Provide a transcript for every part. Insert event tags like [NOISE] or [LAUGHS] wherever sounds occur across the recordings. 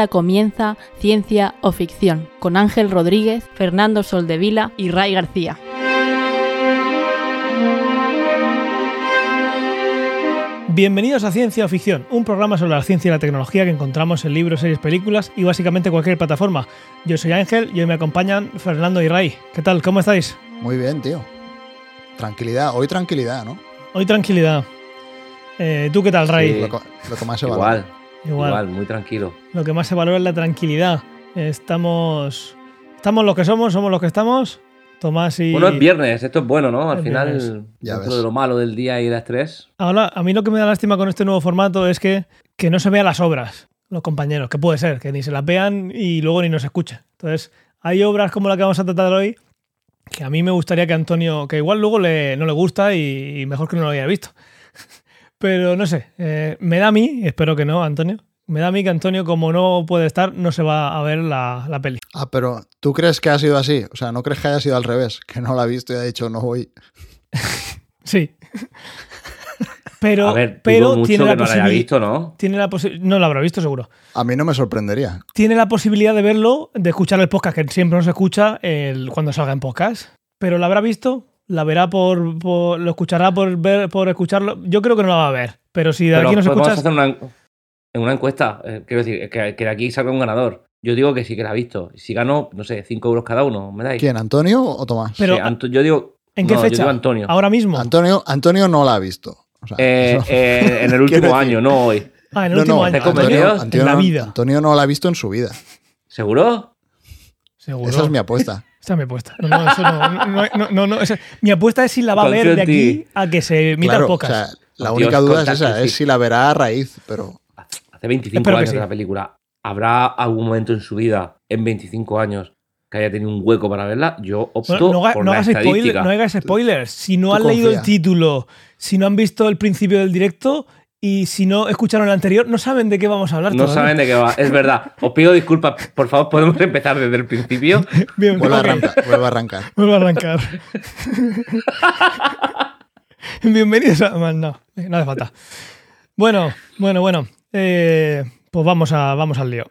Ahora comienza Ciencia o Ficción con Ángel Rodríguez, Fernando Soldevila y Ray García. Bienvenidos a Ciencia o Ficción, un programa sobre la ciencia y la tecnología que encontramos en libros, series, películas y básicamente cualquier plataforma. Yo soy Ángel y hoy me acompañan Fernando y Ray. ¿Qué tal? ¿Cómo estáis? Muy bien, tío. Tranquilidad, hoy tranquilidad, ¿no? Hoy tranquilidad. Eh, ¿Tú qué tal, Ray? Sí. Lo, que- lo que más se Igual. Igual. igual, muy tranquilo. Lo que más se valora es la tranquilidad. Estamos. Estamos los que somos, somos los que estamos. Tomás y. Bueno, es viernes, esto es bueno, ¿no? Al Es final, viernes. Ya dentro ves. de lo malo del día y el estrés. Ahora, a mí lo que me da lástima con este nuevo formato es que, que no se vean las obras, los compañeros, que puede ser, que ni se las vean y luego ni nos escuchen. Entonces, hay obras como la que vamos a tratar hoy que a mí me gustaría que Antonio, que igual luego le, no le gusta y, y mejor que no lo haya visto. Pero no sé, eh, me da a mí, espero que no, Antonio, me da a mí que Antonio, como no puede estar, no se va a ver la, la peli. Ah, pero ¿tú crees que ha sido así? O sea, ¿no crees que haya sido al revés? Que no la ha visto y ha dicho no voy. [LAUGHS] Sí. Pero, a ver, pero tiene la que no visto, ¿no? Tiene la posi- no lo habrá visto seguro. A mí no me sorprendería. tiene la posibilidad de verlo, de escuchar el podcast, que siempre no se escucha el, cuando salga en podcast. Pero la habrá visto, la verá por, por- lo escuchará por ver, por escucharlo. Yo creo que no la va a ver. Pero si de Pero aquí nos podemos escuchas. hacer una, en una encuesta. eh, quiero decir, que, que de aquí salga un ganador. Yo digo que sí que la ha visto. Si ganó, no sé, 5 euros cada uno, ¿me dais? ¿Quién? ¿Antonio o Tomás? Pero- Sí, Anto- yo digo. ¿En qué no, fecha? Yo digo Antonio. Ahora mismo. Antonio, Antonio no la ha visto. O sea, Eh, eso- eh, en el [LAUGHS] último año, no hoy. ah, en el no, último no, año. ¿te Antonio? Antonio en la no- vida. Antonio no la ha visto en su vida. ¿Seguro? Seguro. Esa es mi apuesta. Mi apuesta. No, no, eso no. no, no, no, no, esa- mi apuesta es si la va a ver de aquí a que se emita Claro, el o podcast. sea, la Dios, única duda es esa, es si la verá a raíz, pero Hace 25 Espero que años sí. la película. ¿Habrá algún momento en su vida, en 25 años, que haya tenido un hueco para verla? Yo opto Bueno, no, por no la hagas spoiler- no hagas spoilers. Si no han leído el título, si no han visto el principio del directo y si no escucharon el anterior, no saben de qué vamos a hablar. No todavía. saben de qué va. Es verdad. Os pido disculpas. Por favor, podemos empezar desde el principio. [LAUGHS] Bien, ok, a arrancar, vuelve a arrancar. vuelvo a arrancar. [LAUGHS] [LAUGHS] Bienvenidos a. No, no hace falta. Bueno, bueno, bueno. Eh, pues vamos, a, vamos al lío.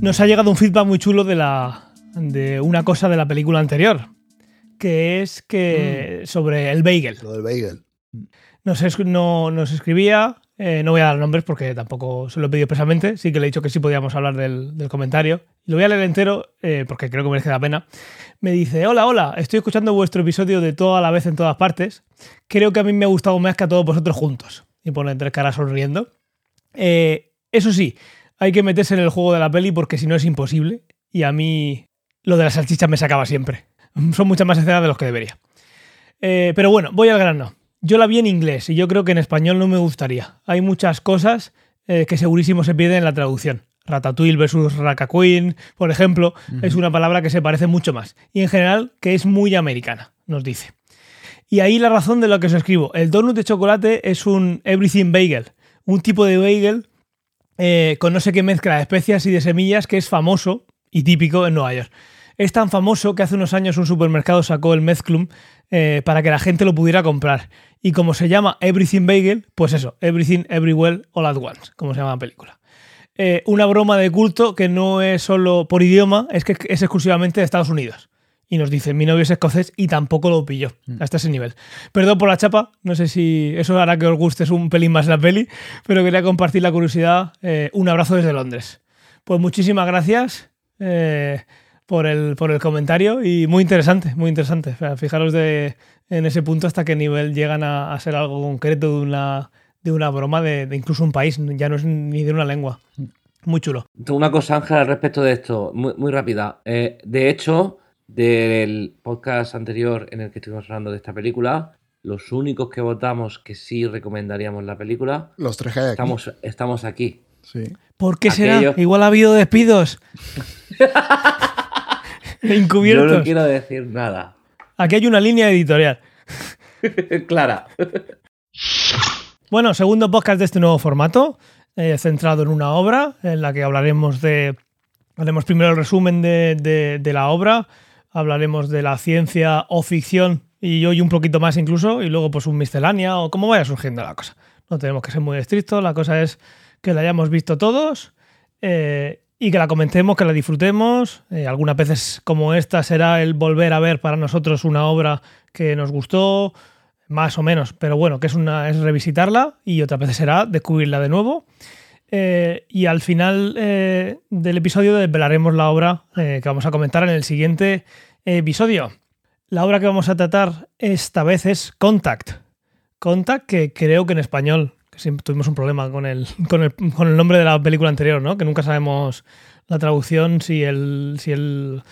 Nos ha llegado un feedback muy chulo de la de una cosa de la película anterior, que es que sobre el bagel. Lo del bagel. Nos, es- no, nos escribía, eh, no voy a dar nombres porque tampoco se lo he pedido expresamente, sí que le he dicho que sí podíamos hablar del, del comentario. Lo voy a leer entero eh, porque creo que merece la pena. Me dice, hola, hola, estoy escuchando vuestro episodio de toda la vez en todas partes. Creo que a mí me ha gustado más que a todos vosotros juntos. Y pone tres caras sonriendo. Eh, eso sí, hay que meterse en el juego de la peli porque si no es imposible. Y a mí lo de las salchichas me sacaba siempre. Son muchas más escenas de los que debería. Eh, pero bueno, voy al grano. Yo la vi en inglés y yo creo que en español no me gustaría. Hay muchas cosas eh, que segurísimo se pierden en la traducción. Ratatouille versus Racaqueen, por ejemplo, es una palabra que se parece mucho más. Y en general que es muy americana, nos dice. Y ahí la razón de lo que os escribo. El donut de chocolate es un everything bagel, un tipo de bagel eh, con no sé qué mezcla de especias y de semillas que es famoso y típico en Nueva York. Es tan famoso que hace unos años un supermercado sacó el mezclum eh, para que la gente lo pudiera comprar. Y como se llama Everything Bagel, pues eso, Everything Everywhere All at Once, como se llama la película. Eh, una broma de culto que no es solo por idioma, es que es exclusivamente de Estados Unidos. Y nos dice, mi novio es escocés y tampoco lo pilló hasta ese nivel. Perdón por la chapa, no sé si eso hará que os guste un pelín más la peli, pero quería compartir la curiosidad. Eh, un abrazo desde Londres. Pues muchísimas gracias eh, por, el, por el comentario y muy interesante, muy interesante. O sea, fijaros de, en ese punto hasta qué nivel llegan a, a ser algo concreto de una, de una broma de, de incluso un país, ya no es ni de una lengua. Muy chulo. Una cosa, Ángel, al respecto de esto, muy, muy rápida. Eh, de hecho, del podcast anterior en el que estuvimos hablando de esta película, los únicos que votamos que sí recomendaríamos la pelíula, Los tres que hay aquí. estamos, estamos aquí. Sí. ¿Por qué será? Igual ha habido despidos. [LAUGHS] Yo Encubiertos. no quiero decir nada. Aquí hay una línea editorial. [LAUGHS] Clara. Bueno, segundo podcast de este nuevo formato. eh, centrado en una obra en la que hablaremos de. Haremos primero el resumen de, de- de la obra, hablaremos de la ciencia o ficción y hoy un poquito más incluso, y luego pues un miscelánea o cómo vaya surgiendo la cosa. No tenemos que ser muy estrictos, la cosa es que la hayamos visto todos eh, y que la comentemos, que la disfrutemos. Eh, algunas veces como esta será el volver a ver para nosotros una obra que nos gustó, más o menos, pero bueno, que es, una, es revisitarla y otras veces será descubrirla de nuevo. Eh, y al final eh, del episodio desvelaremos la obra eh, que vamos a comentar en el siguiente episodio. La obra que vamos a tratar esta vez es Contact. Contact, que creo que en español, que tuvimos un problema con el, con el, con el nombre de la película anterior, ¿no? Que nunca sabemos la traducción, si el, si el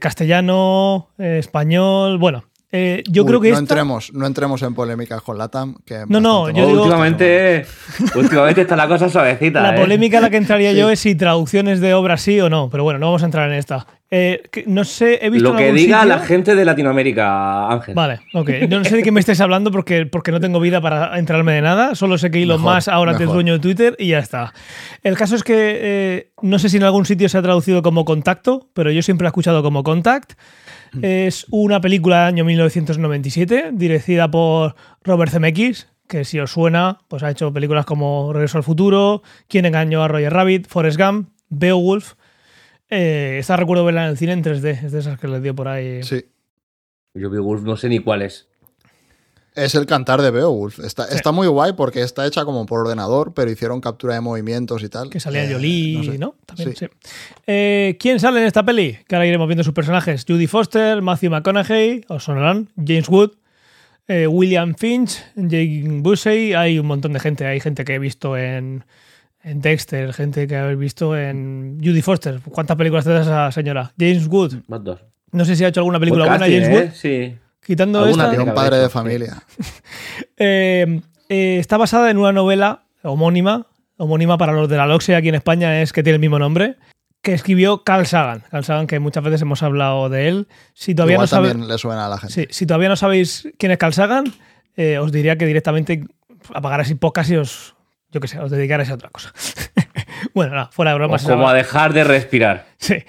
castellano, español. Bueno, eh, yo Uy, creo que no esta- entremos, no entremos en polémicas con Latam. Que No, no, yo digo- últimamente, [LAUGHS] últimamente está la cosa suavecita. La ¿eh? polémica a la que entraría Sí. yo es si traducciones de obras sí o no, pero bueno, no vamos a entrar en esta. Eh, que- no sé, he visto Lo que algún diga sitio- la gente de Latinoamérica, Ángel. Vale, ok. Yo no sé de qué me estáis hablando porque, porque no tengo vida para enterarme de nada. Solo sé que Elon Musk ahora es el mejor. dueño de Twitter y ya está. El caso es que eh, no sé si en algún sitio se ha traducido como contacto, pero yo siempre lo he escuchado como contact. Es una película del año 1997 dirigida por Robert Zemeckis, que si os suena, pues ha hecho películas como Regreso al futuro, Quién engañó a Roger Rabbit, Forrest Gump, Beowulf. Eh, esta recuerdo verla en el cine en 3D, es de esas que les dio por ahí. Sí. Yo Beowulf no sé ni cuál es. Es el cantar de Beowulf. Está, está muy guay porque está hecha como por ordenador, pero hicieron captura de movimientos y tal. Que salía Eh, Jolie, sé. ¿no? También, Sí. sí. Eh, ¿Quién sale en esta peli? Que ahora iremos viendo sus personajes. Judy Foster, Matthew McConaughey, os sonarán, James Wood, eh, William Finch, Jake Busey. Hay un montón de gente. Hay gente que he visto en, en Dexter, gente que habéis visto en Judy Foster. ¿Cuántas películas tiene esa señora? James Wood. Más dos. No sé si ha hecho alguna película Buen buena, James ¿eh? Wood. Sí. Quitando esta. Un padre de familia. [LAUGHS] Eh, eh, está basada en una novela homónima, homónima para los de la Loxia aquí en España es que tiene el mismo nombre, que escribió Carl Sagan. Carl Sagan, que muchas veces hemos hablado de él. Si todavía, Igual no, sabe- también le suena a la gente. sí, si todavía no sabéis quién es Carl Sagan, eh, os diría que directamente apagarais podcast y os, yo qué sé, os dedicarais a otra cosa. [LAUGHS] bueno, nada, fuera de bromas. como a dejar de respirar. Sí. [LAUGHS]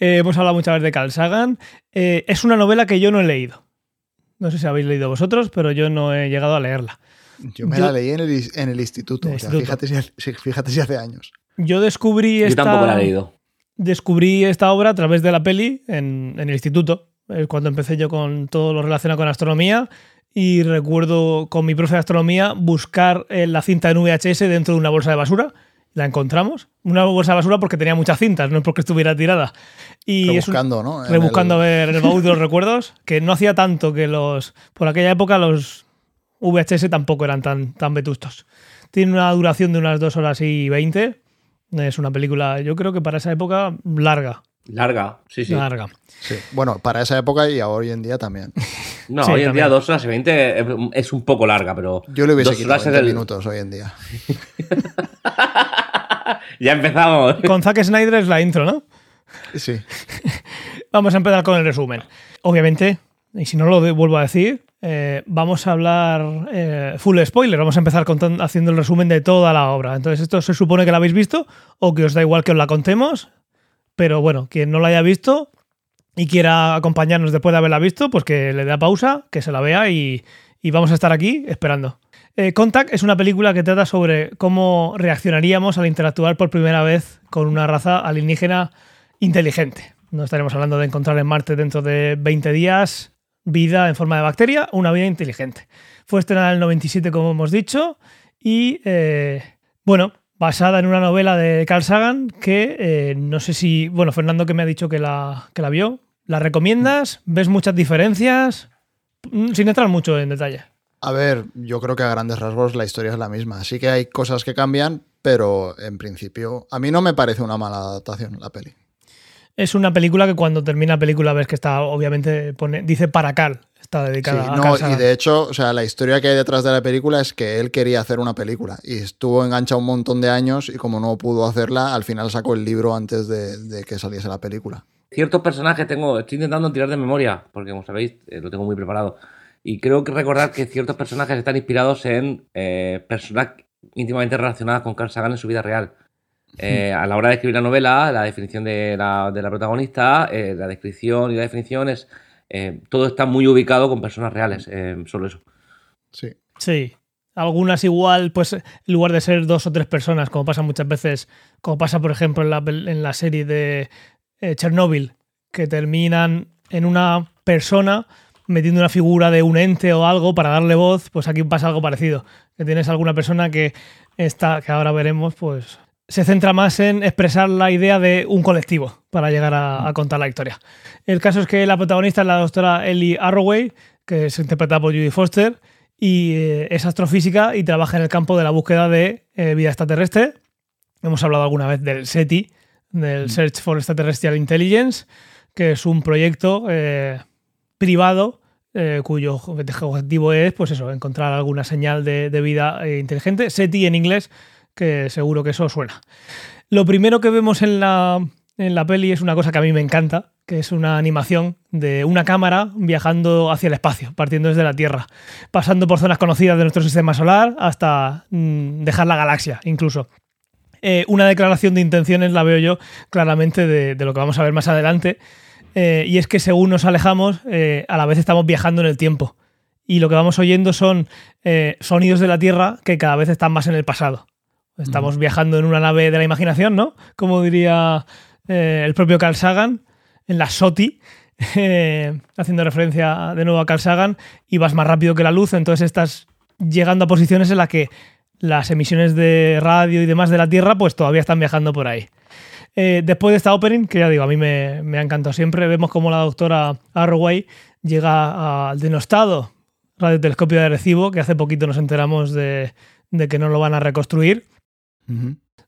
Eh, hemos hablado muchas veces de Carl Sagan. Eh, es una novela que yo no he leído. No sé si habéis leído vosotros, pero yo no he llegado a leerla. Yo me Yo- la leí en el, en el instituto. O sea, instituto. Fíjate, si, fíjate si hace años. Yo descubrí Yo esta, tampoco la he leído. descubrí esta obra a través de la peli en, en el instituto. Es cuando empecé yo con todo lo relacionado con astronomía. Y recuerdo con mi profe de astronomía buscar eh, la cinta en VHS dentro de una bolsa de basura. La encontramos. Una bolsa de basura porque tenía muchas cintas, no es porque estuviera tirada. Y es un- Rebuscando, ¿no? En rebuscando a el- ver el baúl de los recuerdos, que no hacía tanto que los. Por aquella época los VHS tampoco eran tan, tan vetustos. Tiene una duración de unas 2 horas y 20. Es una película, yo creo que para esa época, larga. Larga, sí, sí. Larga. Sí. Bueno, para esa época y hoy en día también. No, Sí, hoy en también. día dos horas y veinte es un poco larga, pero. Yo le hubiese dos quitado horas es 20 el- minutos hoy en día. [LAUGHS] Ya empezamos. Con Zack Snyder es la intro, ¿no? Sí. [LAUGHS] Vamos a empezar con el resumen. Obviamente, y si no lo vuelvo a decir, eh, vamos a hablar eh, full spoiler. Vamos a empezar haciendo el resumen de toda la obra. Entonces, esto se supone que la habéis visto o que os da igual que os la contemos. Pero bueno, quien no la haya visto y quiera acompañarnos después de haberla visto, pues que le dé a pausa, que se la vea y, y vamos a estar aquí esperando. Eh, Contact es una película que trata sobre cómo reaccionaríamos al interactuar por primera vez con una raza alienígena inteligente. No estaremos hablando de encontrar en Marte dentro de 20 días vida en forma de bacteria, una vida inteligente. Fue estrenada en el 97, como hemos dicho, y eh, bueno, basada en una novela de Carl Sagan que eh, no sé si, bueno, Fernando que me ha dicho que la, que la vio, ¿la recomiendas? ¿Ves muchas diferencias? Mm, Sin entrar mucho en detalle. A ver, yo creo que a grandes rasgos la historia es la misma. Sí que hay cosas que cambian, pero en principio a mí no me parece una mala adaptación la peli. Es una película que cuando termina la película ves que está, obviamente, pone, dice para Carl, está Sí, dedicada a no, y de hecho, o sea, la historia que hay detrás de la película es que él quería hacer una película y estuvo enganchado un montón de años y como no pudo hacerla, al final sacó el libro antes de, de que saliese la película. Ciertos personajes tengo. Estoy intentando tirar de memoria, porque como sabéis, eh, lo tengo muy preparado. Y creo que recordar que ciertos personajes están inspirados en eh, personas íntimamente relacionadas con Carl Sagan en su vida real. Eh, a la hora de escribir la novela, la definición de la, de la protagonista, eh, la descripción y la definición es. Eh, todo está muy ubicado con personas reales, eh, solo eso. Sí. Sí. Algunas igual, pues en lugar de ser dos o tres personas, como pasa muchas veces, como pasa por ejemplo en la, en la serie de eh, Chernobyl, que terminan en una persona metiendo una figura de un ente o algo para darle voz, pues aquí pasa algo parecido. Que tienes alguna persona que está, que ahora veremos, pues se centra más en expresar la idea de un colectivo para llegar a, a contar la historia. El caso es que la protagonista es la doctora Ellie Arroway, que es interpretada por Judy Foster, y eh, es astrofísica y trabaja en el campo de la búsqueda de eh, vida extraterrestre. Hemos hablado alguna vez del SETI, del Search for Extraterrestrial Intelligence, que es un proyecto eh, privado eh, cuyo objetivo es, pues eso, encontrar alguna señal de, de vida inteligente. SETI en inglés, que seguro que eso suena. Lo primero que vemos en la, en la peli es una cosa que a mí me encanta, que es una animación de una cámara viajando hacia el espacio, partiendo desde la Tierra, pasando por zonas conocidas de nuestro sistema solar hasta mm, dejar la galaxia incluso. Eh, una declaración de intenciones la veo yo claramente de, lo que vamos a ver más adelante, eh, y es que según nos alejamos, eh, a la vez estamos viajando en el tiempo. Y lo que vamos oyendo son sonidos de la Tierra que cada vez están más en el pasado. Estamos viajando en una nave de la imaginación, ¿no? Como diría eh, el propio Carl Sagan, en la SOTI, [LAUGHS] eh, haciendo referencia de nuevo a Carl Sagan, y vas más rápido que la luz, entonces estás llegando a posiciones en las que las emisiones de radio y demás de la Tierra pues todavía están viajando por ahí. Eh, después de esta opening, que ya digo, a mí me, me ha encantado siempre, vemos como la doctora Arroway llega al denostado radiotelescopio de Arecibo, que hace poquito nos enteramos de que no lo van a reconstruir.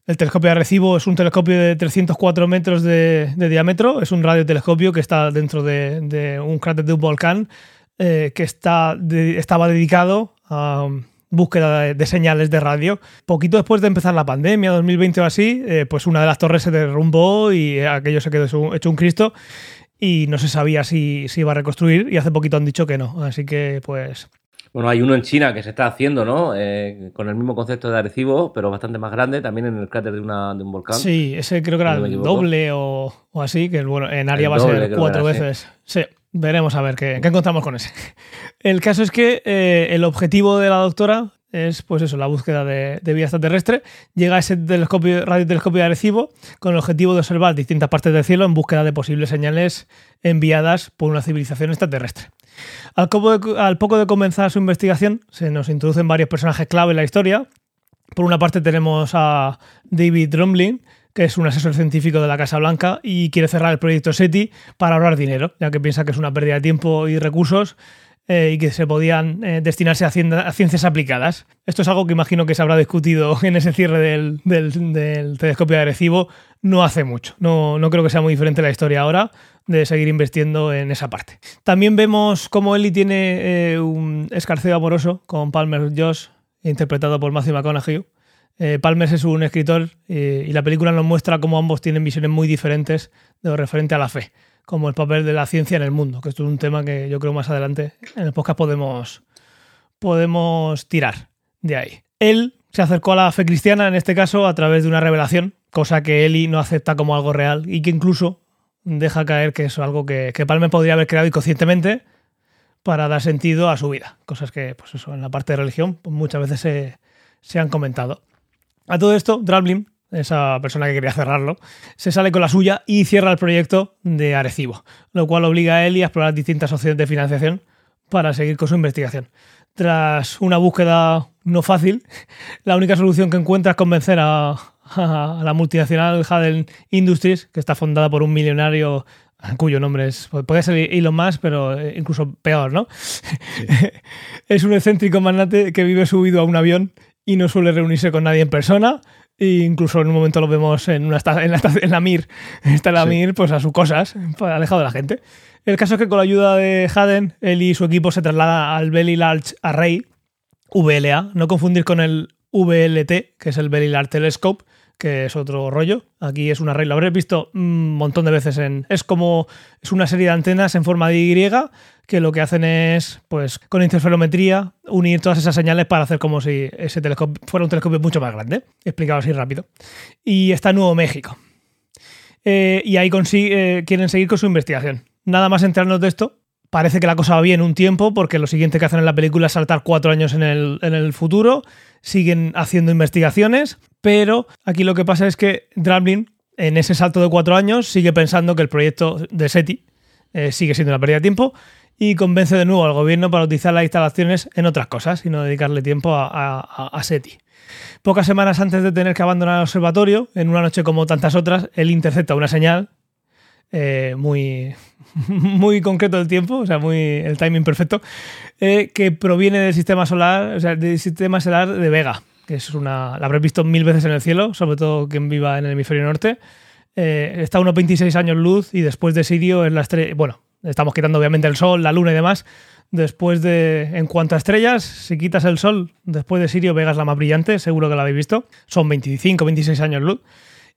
El telescopio de Arecibo es un telescopio de 304 metros de, diámetro, es un radiotelescopio que está dentro de, un cráter de un volcán eh, que estaba dedicado a um, búsqueda de, señales de radio. Poquito después de empezar la pandemia, 2020 o así, eh, pues una de las torres se derrumbó y aquello se quedó hecho- un Cristo y no se sabía si se iba a reconstruir y hace poquito han dicho que no. Así que pues Bueno, hay uno en China que se está haciendo, ¿no? Eh, con el mismo concepto de Arecibo, pero bastante más grande, también en el cráter de, una, de un volcán. Sí, ese creo que era no el doble o, o así, que bueno, en área va a ser cuatro veces. Sí. veremos a ver qué, qué encontramos con ese. [LAUGHS] El caso es que eh, el objetivo de la doctora es, pues eso, la búsqueda de, de vida extraterrestre. Llega a ese telescopio, radiotelescopio de Arecibo con el objetivo de observar distintas partes del cielo en búsqueda de posibles señales enviadas por una civilización extraterrestre. Al, poco de, comenzar su investigación, se nos introducen varios personajes clave en la historia. Por una parte tenemos a David Drumlin, que es un asesor científico de la Casa Blanca y quiere cerrar el proyecto SETI para ahorrar dinero, ya que piensa que es una pérdida de tiempo y recursos eh, y que se podían eh, destinarse a, cien- a ciencias aplicadas. Esto es algo que imagino que se habrá discutido [LAUGHS] en ese cierre del, telescopio de Arecibo no hace mucho. No, no creo que sea muy diferente la historia ahora de seguir invirtiendo en esa parte. También vemos cómo Ellie tiene eh, un escarceo amoroso con Palmer Josh, interpretado por Matthew McConaughey. Palmer es un escritor y la película nos muestra cómo ambos tienen visiones muy diferentes de lo referente a la fe, como el papel de la ciencia en el mundo, que esto es un tema que yo creo más adelante en el podcast podemos, podemos tirar de ahí. Él se acercó a la fe cristiana, en este caso, a través de una revelación, cosa que Eli no acepta como algo real y que incluso deja caer que es algo que, que Palmer podría haber creado inconscientemente para dar sentido a su vida. Cosas que, pues eso, en la parte de religión pues muchas veces se, se han comentado. A todo esto, Drablin, esa persona que quería cerrarlo, se sale con la suya y cierra el proyecto de Arecibo, lo cual obliga a Eli a explorar distintas opciones de financiación para seguir con su investigación. Tras una búsqueda no fácil, la única solución que encuentra es convencer a, a la multinacional Haden Industries, que está fundada por un millonario cuyo nombre es, puede ser Elon Musk, pero incluso peor, ¿no? [LAUGHS] es un excéntrico magnate que vive subido a un avión y no suele reunirse con nadie en persona. E incluso en un momento lo vemos en, una en, la, en la MIR. Está la Sí. MIR, pues a sus cosas, pues, alejado de la gente. El caso es que con la ayuda de Haden, él y su equipo se traslada al Very Large Array, VLA, no confundir con el VLT, que es el Very Large Telescope, que es otro rollo. Aquí es una regla. Lo habréis visto un montón de veces en. Es como. Es una serie de antenas en forma de Y que lo que hacen es, pues, con interferometría, unir todas esas señales para hacer como si ese telescopio fuera un telescopio mucho más grande. Explicado así rápido. Y está en Nuevo México. Eh, y ahí consigue, quieren seguir con su investigación. Nada más enterarnos de esto, parece que la cosa va bien un tiempo, porque lo siguiente que hacen en la película es saltar cuatro años en el futuro, siguen haciendo investigaciones, pero aquí lo que pasa es que Dramblin, en ese salto de cuatro años, sigue pensando que el proyecto de SETI eh, sigue siendo una pérdida de tiempo y convence de nuevo al gobierno para utilizar las instalaciones en otras cosas y no dedicarle tiempo a, a, a SETI. Pocas semanas antes de tener que abandonar el observatorio, en una noche como tantas otras, él intercepta una señal eh, muy, [LAUGHS] muy concreto del tiempo, o sea, muy el timing perfecto, eh, que proviene del sistema solar, o sea, del sistema solar de Vega, que es una. la habréis visto mil veces en el cielo, sobre todo quien viva en el hemisferio norte. Eh, está a unos 26 años luz y después de Sirio es la estrella. Bueno, estamos quitando obviamente el Sol, la Luna y demás. Después de. En cuanto a estrellas, si quitas el Sol, después de Sirio, Vega es la más brillante, seguro que la habéis visto. Son 25, 26 años luz.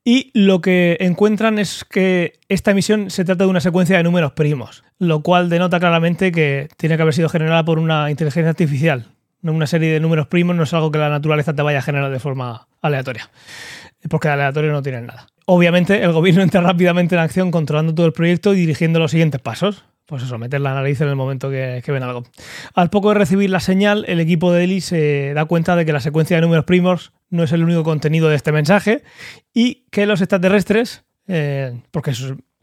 Y lo que encuentran es que esta emisión se trata de una secuencia de números primos, lo cual denota claramente que tiene que haber sido generada por una inteligencia artificial. Una serie de números primos no es algo que la naturaleza te vaya a generar de forma aleatoria, porque de aleatorio no tienen nada. Obviamente, el gobierno [LAUGHS] entra rápidamente en acción controlando todo el proyecto y dirigiendo los siguientes pasos. Pues eso, meter la nariz en el momento que, ven algo. Al poco de recibir la señal, el equipo de Eli se da cuenta de que la secuencia de números primos no es el único contenido de este mensaje y que los extraterrestres, eh, porque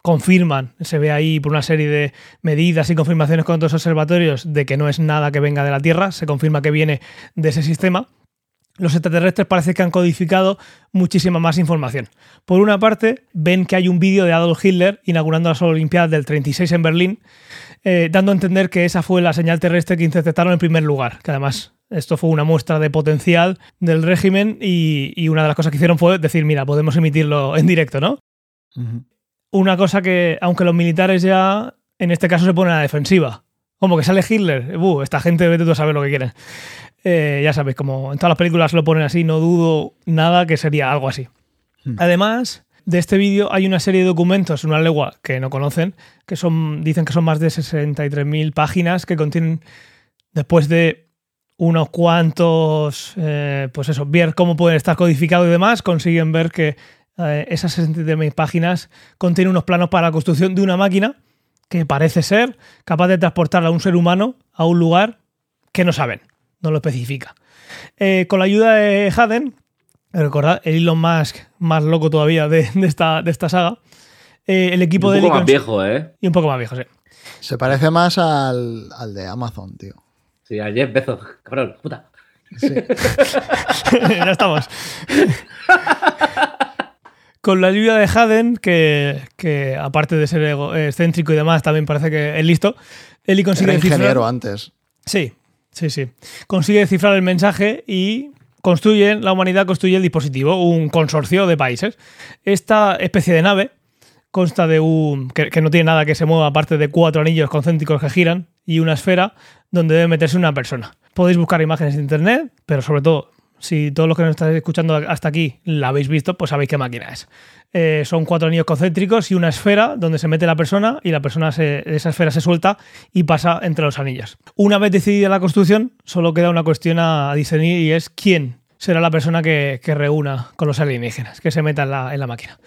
confirman, se ve ahí por una serie de medidas y confirmaciones con otros observatorios de que no es nada que venga de la Tierra, se confirma que viene de ese sistema. Los extraterrestres parece que han codificado muchísima más información. Por una parte, ven que hay un vídeo de Adolf Hitler inaugurando las Olimpiadas del 36 en Berlín, eh, dando a entender que esa fue la señal terrestre que interceptaron en primer lugar, que además esto fue una muestra de potencial del régimen y, una de las cosas que hicieron fue decir, mira, podemos emitirlo en directo, ¿no? Una cosa que, aunque los militares ya en este caso se ponen a la defensiva. Como que sale Hitler, uh, esta gente vete tú a saber lo que quieren. Eh, ya sabéis, como en todas las películas lo ponen así, no dudo nada que sería algo así. Además, de este vídeo hay una serie de documentos, una lengua que no conocen, que son, dicen que son más de 63.000 páginas que contienen, después de unos cuantos, eh, pues eso, ver cómo pueden estar codificados y demás, consiguen ver que eh, esas 63.000 páginas contienen unos planos para la construcción de una máquina que parece ser capaz de transportar a un ser humano a un lugar que no saben, no lo especifica. Eh, con la ayuda de Haden, recordad, el Elon Musk más loco todavía de, esta, de esta saga, el equipo de... Un poco más viejo, ¿eh? Y un poco más viejo, sí. Se parece más al, al de Amazon, tío. Sí, a Jeff Bezos, cabrón, puta. Sí. [LAUGHS] ya estamos. Con la ayuda de Haden, que, que aparte de ser excéntrico y demás, también parece que es listo, Eli consigue Era ingeniero antes. Sí, sí, sí. Consigue descifrar el mensaje y construyen, la humanidad construye el dispositivo, un consorcio de países. Esta especie de nave consta de un. Que, que, no tiene nada que se mueva aparte de cuatro anillos concéntricos que giran y una esfera donde debe meterse una persona. Podéis buscar imágenes en internet, pero sobre todo, si todos los que nos estáis escuchando hasta aquí la habéis visto, pues sabéis qué máquina es. Eh, son cuatro anillos concéntricos y una esfera donde se mete la persona y la persona se, esa esfera se suelta y pasa entre los anillos. Una vez decidida la construcción, solo queda una cuestión a discernir y es quién será la persona que, reúna con los alienígenas, que se meta en la, en la máquina.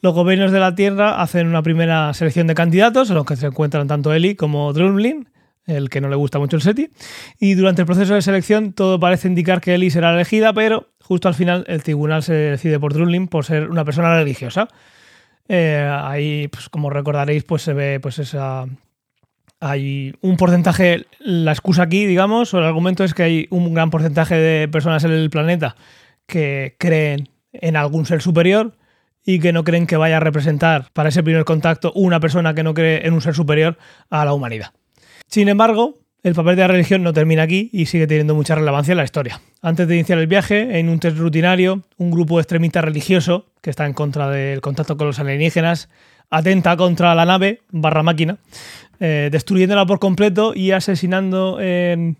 Los gobiernos de la Tierra hacen una primera selección de candidatos, en los que se encuentran tanto Eli como Drumlin, el que no le gusta mucho el SETI. Y durante el proceso de selección todo parece indicar que Ellie será elegida, pero justo al final el tribunal se decide por Drunlin por ser una persona religiosa. Eh, ahí, pues, como recordaréis, pues se ve pues esa... Hay un porcentaje, la excusa aquí, digamos, o el argumento es que hay un gran porcentaje de personas en el planeta que creen en algún ser superior y que no creen que vaya a representar para ese primer contacto una persona que no cree en un ser superior a la humanidad. Sin embargo, el papel de la religión no termina aquí y sigue teniendo mucha relevancia en la historia. Antes de iniciar el viaje, en un test rutinario, un grupo extremista religioso, que está en contra del contacto con los alienígenas, atenta contra la nave barra máquina, eh, destruyéndola por completo y asesinando en,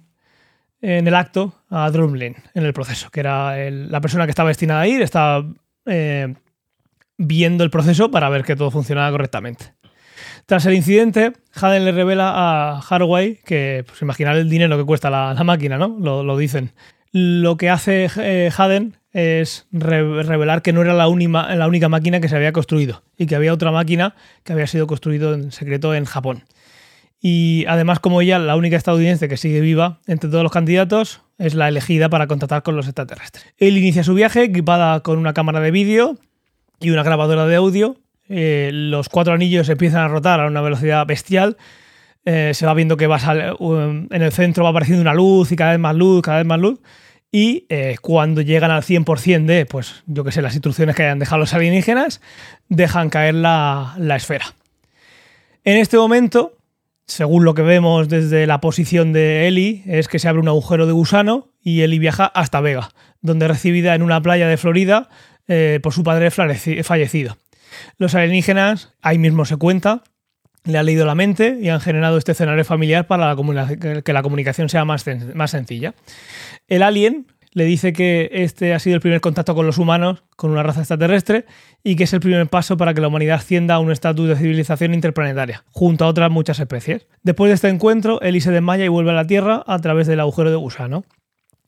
en el acto a Drumlin en el proceso, que era la persona que estaba destinada a ir, estaba eh, viendo el proceso para ver que todo funcionaba correctamente. Tras el incidente, Haden le revela a Harway que, pues imaginar el dinero que cuesta la, máquina, ¿no? Lo, dicen. Lo que hace eh, Haden es re revelar que no era la única máquina que se había construido y que había otra máquina que había sido construido en secreto en Japón. Y además, como ella, la única estadounidense que sigue viva entre todos los candidatos, es la elegida para contactar con los extraterrestres. Él inicia su viaje equipada con una cámara de vídeo y una grabadora de audio. Eh, los cuatro anillos empiezan a rotar a una velocidad bestial. Eh, se va viendo que va en el centro va apareciendo una luz y cada vez más luz, cada vez más luz. Y eh, cuando llegan al 100% de, pues yo que sé, las instrucciones que hayan dejado los alienígenas, dejan caer la, la esfera. En este momento, según lo que vemos desde la posición de Ellie, es que se abre un agujero de gusano y Ellie viaja hasta Vega, donde es recibida en una playa de Florida por su padre fallecido. Los alienígenas, ahí mismo se cuenta, le han leído la mente y han generado este escenario familiar para que la comunicación sea más, más sencilla. El alien le dice que este ha sido el primer contacto con los humanos, con una raza extraterrestre, y que es el primer paso para que la humanidad ascienda a un estatus de civilización interplanetaria, junto a otras muchas especies. Después de este encuentro, Eli se desmaya y vuelve a la Tierra a través del agujero de gusano.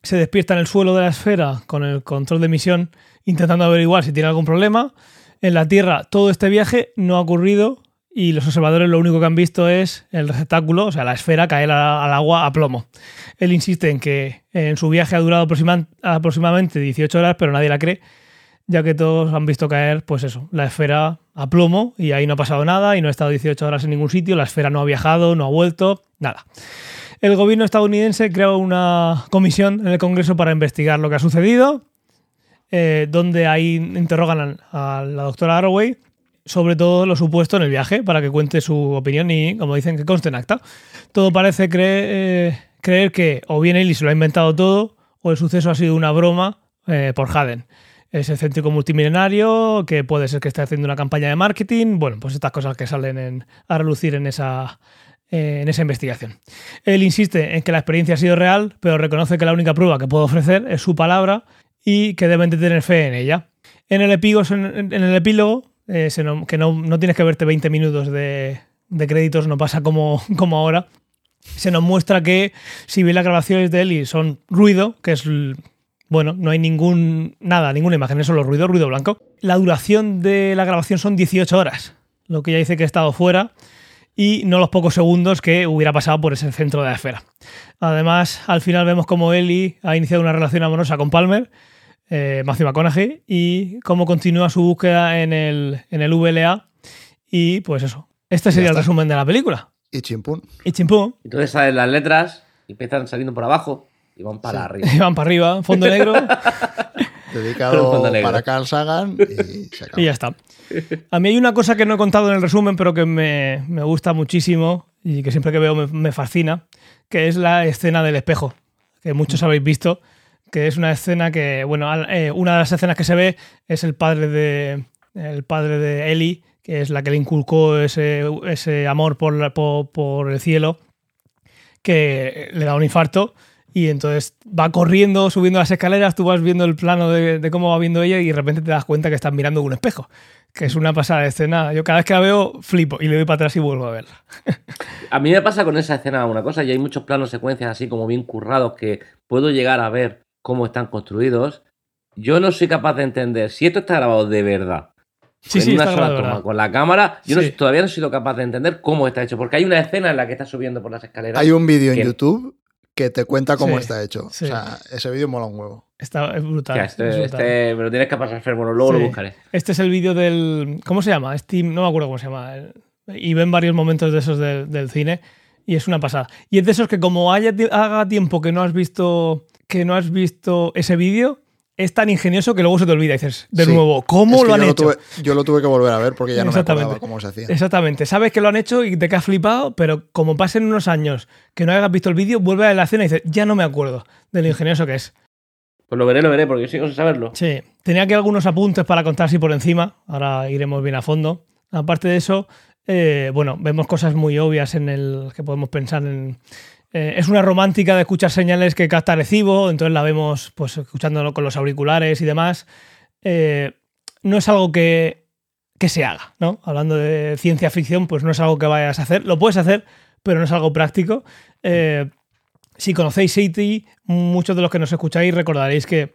Se despierta en el suelo de la esfera con el control de misión, intentando averiguar si tiene algún problema. En la Tierra todo este viaje no ha ocurrido y los observadores lo único que han visto es el receptáculo, o sea, la esfera caer al agua a plomo. Él insiste en que en su viaje ha durado aproximadamente 18 horas, pero nadie la cree, ya que todos han visto caer, pues eso, la esfera a plomo y ahí no ha pasado nada y no ha estado 18 horas en ningún sitio, la esfera no ha viajado, no ha vuelto, nada. El gobierno estadounidense creó una comisión en el Congreso para investigar lo que ha sucedido, eh, donde ahí interrogan a la doctora Arroway sobre todo lo supuesto en el viaje para que cuente su opinión y, como dicen, que conste en acta. Todo parece creer, eh, creer que o bien Eli se lo ha inventado todo o el suceso ha sido una broma eh, por Haden. Es excéntrico multimilenario, que puede ser que esté haciendo una campaña de marketing. Bueno, pues estas cosas que salen a relucir en esa, eh, en esa investigación. Él insiste en que la experiencia ha sido real, pero reconoce que la única prueba que puede ofrecer es su palabra y que deben de tener fe en ella. En el, epílogo, eh, que no, tienes que verte 20 minutos de, créditos, no pasa [LAUGHS] como, ahora. Se nos muestra que si bien las grabaciones de Eli son ruido, que es bueno, no hay ningún nada, ninguna imagen, es solo ruido, ruido blanco. La duración de la grabación son 18 horas, lo que ya dice que ha estado fuera y no los pocos segundos que hubiera pasado por ese centro de la esfera. Además, al final vemos como Eli ha iniciado una relación amorosa con Palmer eh, Matthew McConaughey, y cómo continúa su búsqueda en el, en el VLA. Y pues eso. Este sería el resumen de la película. Y chimpún. Y chimpún. Entonces salen las letras y empiezan saliendo por abajo y van para arriba. [LAUGHS] Y van para arriba, fondo negro. [LAUGHS] Dedicado para Carl Sagan y Y ya está. A mí hay una cosa que no he contado en el resumen, pero que me, me gusta muchísimo y que siempre que veo me, me, fascina, que es la escena del espejo, que muchos habéis visto, que es una escena que, bueno, eh, una de las escenas que se ve es el padre de, el padre de Ellie, que es la que le inculcó ese, ese amor por, por, el cielo, que le da un infarto y entonces va corriendo, subiendo las escaleras, tú vas viendo el plano de, cómo va viendo ella y de repente te das cuenta que estás mirando un espejo, que es una pasada de escena. Yo cada vez que la veo flipo y le doy para atrás y vuelvo a verla. [LAUGHS] a mí me pasa con esa escena una cosa, y hay muchos planos secuencias así como bien currados que puedo llegar a ver cómo están construidos, yo no soy capaz de entender si esto está grabado de verdad. Sí, en una sola toma, con la cámara, yo todavía no he sido capaz de entender cómo está hecho, porque hay una escena en la que está subiendo por las escaleras. Hay un vídeo en YouTube que te cuenta cómo está hecho. O sea, ese vídeo mola un huevo. Está, es brutal. este, este me lo tienes que pasar, bueno, luego lo buscaré. Este es el vídeo del. ¿Cómo se llama? Steam, no me acuerdo cómo se llama. Y ven varios momentos de esos del, del cine y es una pasada. Y es de esos que, como haya, haga tiempo que no has visto que no has visto ese vídeo es tan ingenioso que luego se te olvida y dices, de nuevo, ¿cómo lo han hecho? yo lo tuve que volver a ver porque ya no me acordaba cómo se hacía. Exactamente. Sabes que lo han hecho y te quedas flipado, pero como pasen unos años que no hayas visto el vídeo, vuelve a la escena y dices, ya no me acuerdo de lo ingenioso que es. Pues lo veré, lo veré, porque yo sigo sin saberlo. Sí. Tenía aquí algunos apuntes para contar así por encima. Ahora iremos bien a fondo. Aparte de eso, eh, bueno, vemos cosas muy obvias en el que podemos pensar en eh, es una romántica de escuchar señales que capta recibo, entonces la vemos pues escuchándolo con los auriculares y demás. Eh, no es algo que, que se haga, ¿no? Hablando de ciencia ficción, pues no es algo que vayas a hacer. Lo puedes hacer, pero no es algo práctico. Eh, si conocéis City, muchos de los que nos escucháis recordaréis que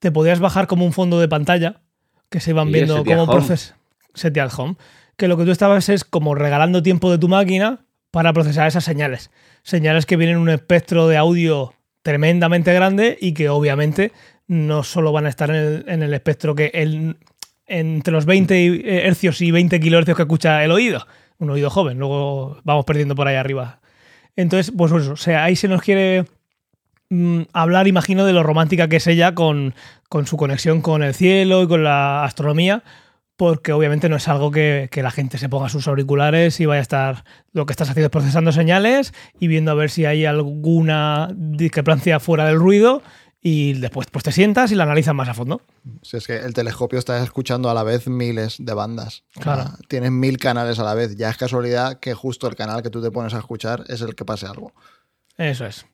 te podías bajar como un fondo de pantalla que se iban Y viendo como Home. proces Setty at Home. Que lo que tú estabas es como regalando tiempo de tu máquina para procesar esas señales. Señales que vienen en un espectro de audio tremendamente grande y que obviamente no solo van a estar en el, en el espectro que el, entre los 20 hercios y 20 kilohercios que escucha el oído. Un oído joven, luego vamos perdiendo por ahí arriba. Entonces, pues eso, o sea, ahí se nos quiere mm, hablar, imagino, de lo romántica que es ella con, con su conexión con el cielo y con la astronomía, porque obviamente no es algo que, que la gente se ponga sus auriculares y vaya a estar, lo que estás haciendo es procesando señales y viendo a ver si hay alguna discrepancia fuera del ruido y después pues te sientas y la analizas más a fondo. Si es que el telescopio está escuchando a la vez miles de bandas. O sea, Claro. tienes mil canales a la vez. Ya es casualidad que justo el canal que tú te pones a escuchar es el que pase algo. Eso es.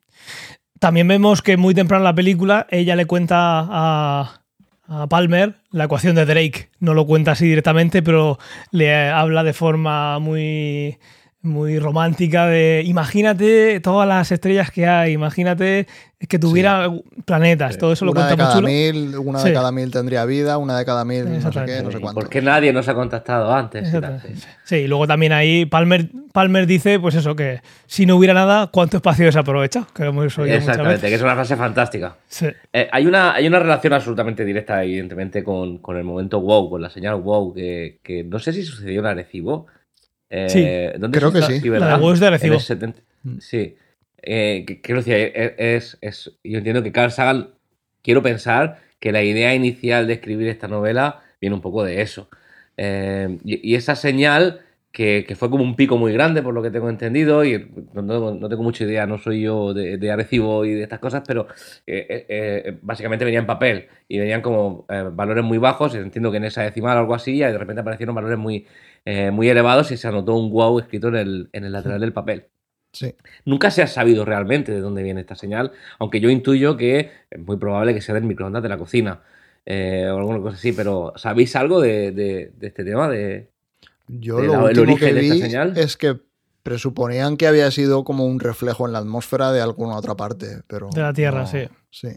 También vemos que muy temprano en la película ella le cuenta a, a Palmer la ecuación de Drake. No lo cuenta así directamente, pero le habla de forma muy, muy romántica de imagínate todas las estrellas que hay, imagínate que tuviera planetas, todo eso lo una cuenta de muy cada chulo. mil, una Sí. de cada mil tendría vida, una de cada mil no sé Exactamente. qué, no sé ¿Y cuánto. ¿Por qué nadie nos ha contactado antes? Sí. Y luego también ahí Palmer, Palmer dice, pues eso, que si no hubiera nada, ¿cuánto espacio desaprovecha? Que lo hemos Exactamente, veces. que es una frase fantástica. Sí. Eh, hay, una, hay una relación absolutamente directa, evidentemente, con, con el momento wow, con la señal wow, que, que no sé si sucedió en Arecibo. Eh, Sí, ¿dónde creo que está? sí. La de de el 70 Sí. Eh, que- quiero decir, es, es- es- yo entiendo que Carl Sagan, quiero pensar que la idea inicial de escribir esta novela viene un poco de eso. Eh, y, y esa señal, que, que fue como un pico muy grande, por lo que tengo entendido, y no, no- tengo mucha idea, no soy yo de, de Arecibo y de estas cosas, pero eh, eh, eh, básicamente venía en papel y venían como eh, valores muy bajos, y entiendo que en esa decimal o algo así, y de repente aparecieron valores muy, eh, muy elevados y se anotó un wow escrito en el, en el lateral del papel. Sí. Nunca se ha sabido realmente de dónde viene esta señal, aunque yo intuyo que es muy probable que sea del microondas de la cocina eh, o alguna cosa así, pero ¿sabéis algo de, de- de este tema? De... Yo de lo la- el origen que de esta vi señal. es que presuponían que había sido como un reflejo en la atmósfera de alguna otra parte, pero De la Tierra, no- sí. Sí.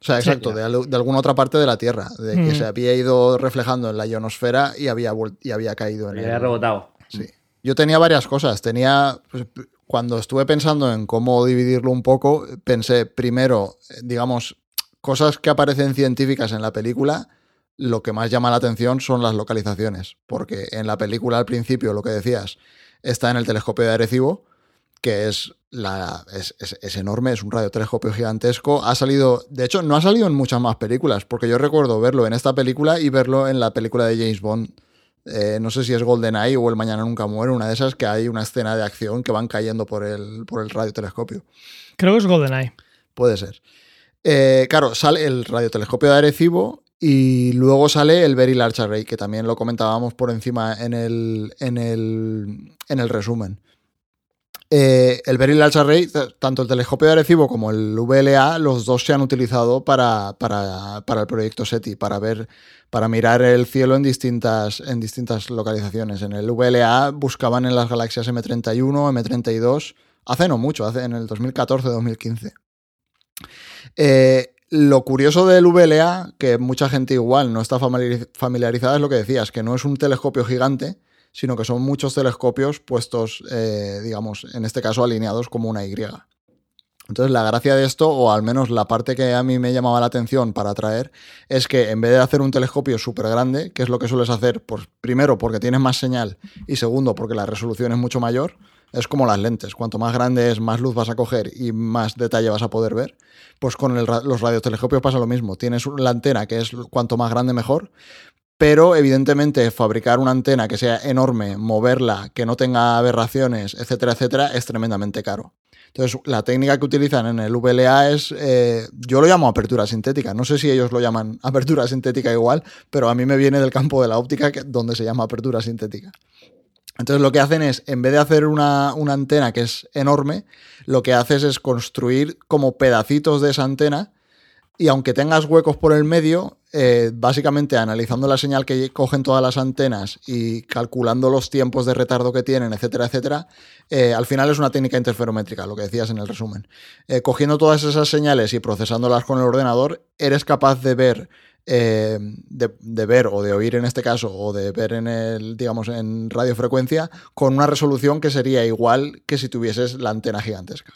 O sea, exacto, de, al- de alguna otra parte de la Tierra, de que Mm. se había ido reflejando en la ionosfera y había, y había caído en el- había rebotado. Sí. Yo tenía varias cosas. Tenía, pues, cuando estuve pensando en cómo dividirlo un poco, pensé primero, digamos, cosas que aparecen científicas en la película. Lo que más llama la atención son las localizaciones, porque en la película al principio, lo que decías, está en el telescopio de Arecibo, que es, la, es, es- es enorme, es un radiotelescopio gigantesco. Ha salido, de hecho, no ha salido en muchas más películas, porque yo recuerdo verlo en esta película y verlo en la película de James Bond. Eh, no sé si es GoldenEye o El Mañana Nunca Muere, una de esas que hay una escena de acción que van cayendo por el, por el radiotelescopio. Creo que es GoldenEye. Puede ser. Eh, claro, sale el radiotelescopio de Arecibo y luego sale el Very Large Array, que también lo comentábamos por encima en el, en el, en el resumen. Eh, el Array, t- tanto el telescopio de Arecibo como el VLA, los dos se han utilizado para, para, para el proyecto SETI, para ver, para mirar el cielo en distintas, en distintas localizaciones. En el VLA buscaban en las galaxias M31, M32, hace no mucho, hace en el 2014-2015. Eh, lo curioso del VLA, que mucha gente igual no está familiariz- familiarizada, es lo que decías, que no es un telescopio gigante, sino que son muchos telescopios puestos, eh, digamos, en este caso alineados como una Y. Entonces la gracia de esto, o al menos la parte que a mí me llamaba la atención para traer, es que en vez de hacer un telescopio súper grande, que es lo que sueles hacer, pues primero porque tienes más señal y segundo porque la resolución es mucho mayor, es como las lentes, cuanto más grande es, más luz vas a coger y más detalle vas a poder ver, pues con los radiotelescopios pasa lo mismo, tienes la antena que es cuanto más grande mejor, pero evidentemente fabricar una antena que sea enorme, moverla, que no tenga aberraciones, etcétera, etcétera, es tremendamente caro. Entonces, la técnica que utilizan en el VLA es, eh, yo lo llamo apertura sintética, no sé si ellos lo llaman [LAUGHS] apertura sintética igual, pero a mí me viene del campo de la óptica donde se llama apertura sintética. Entonces lo que hacen es, en vez de hacer una, una antena que es enorme, lo que haces es construir como pedacitos de esa antena y aunque tengas huecos por el medio, eh, básicamente analizando la señal que cogen todas las antenas y calculando los tiempos de retardo que tienen, etcétera, etcétera, eh, al final es una técnica interferométrica, lo que decías en el resumen. Eh, cogiendo todas esas señales y procesándolas con el ordenador, eres capaz de ver de, de, ver o de oír en este caso o de ver en el digamos en radiofrecuencia con una resolución que sería igual que si tuvieses la antena gigantesca.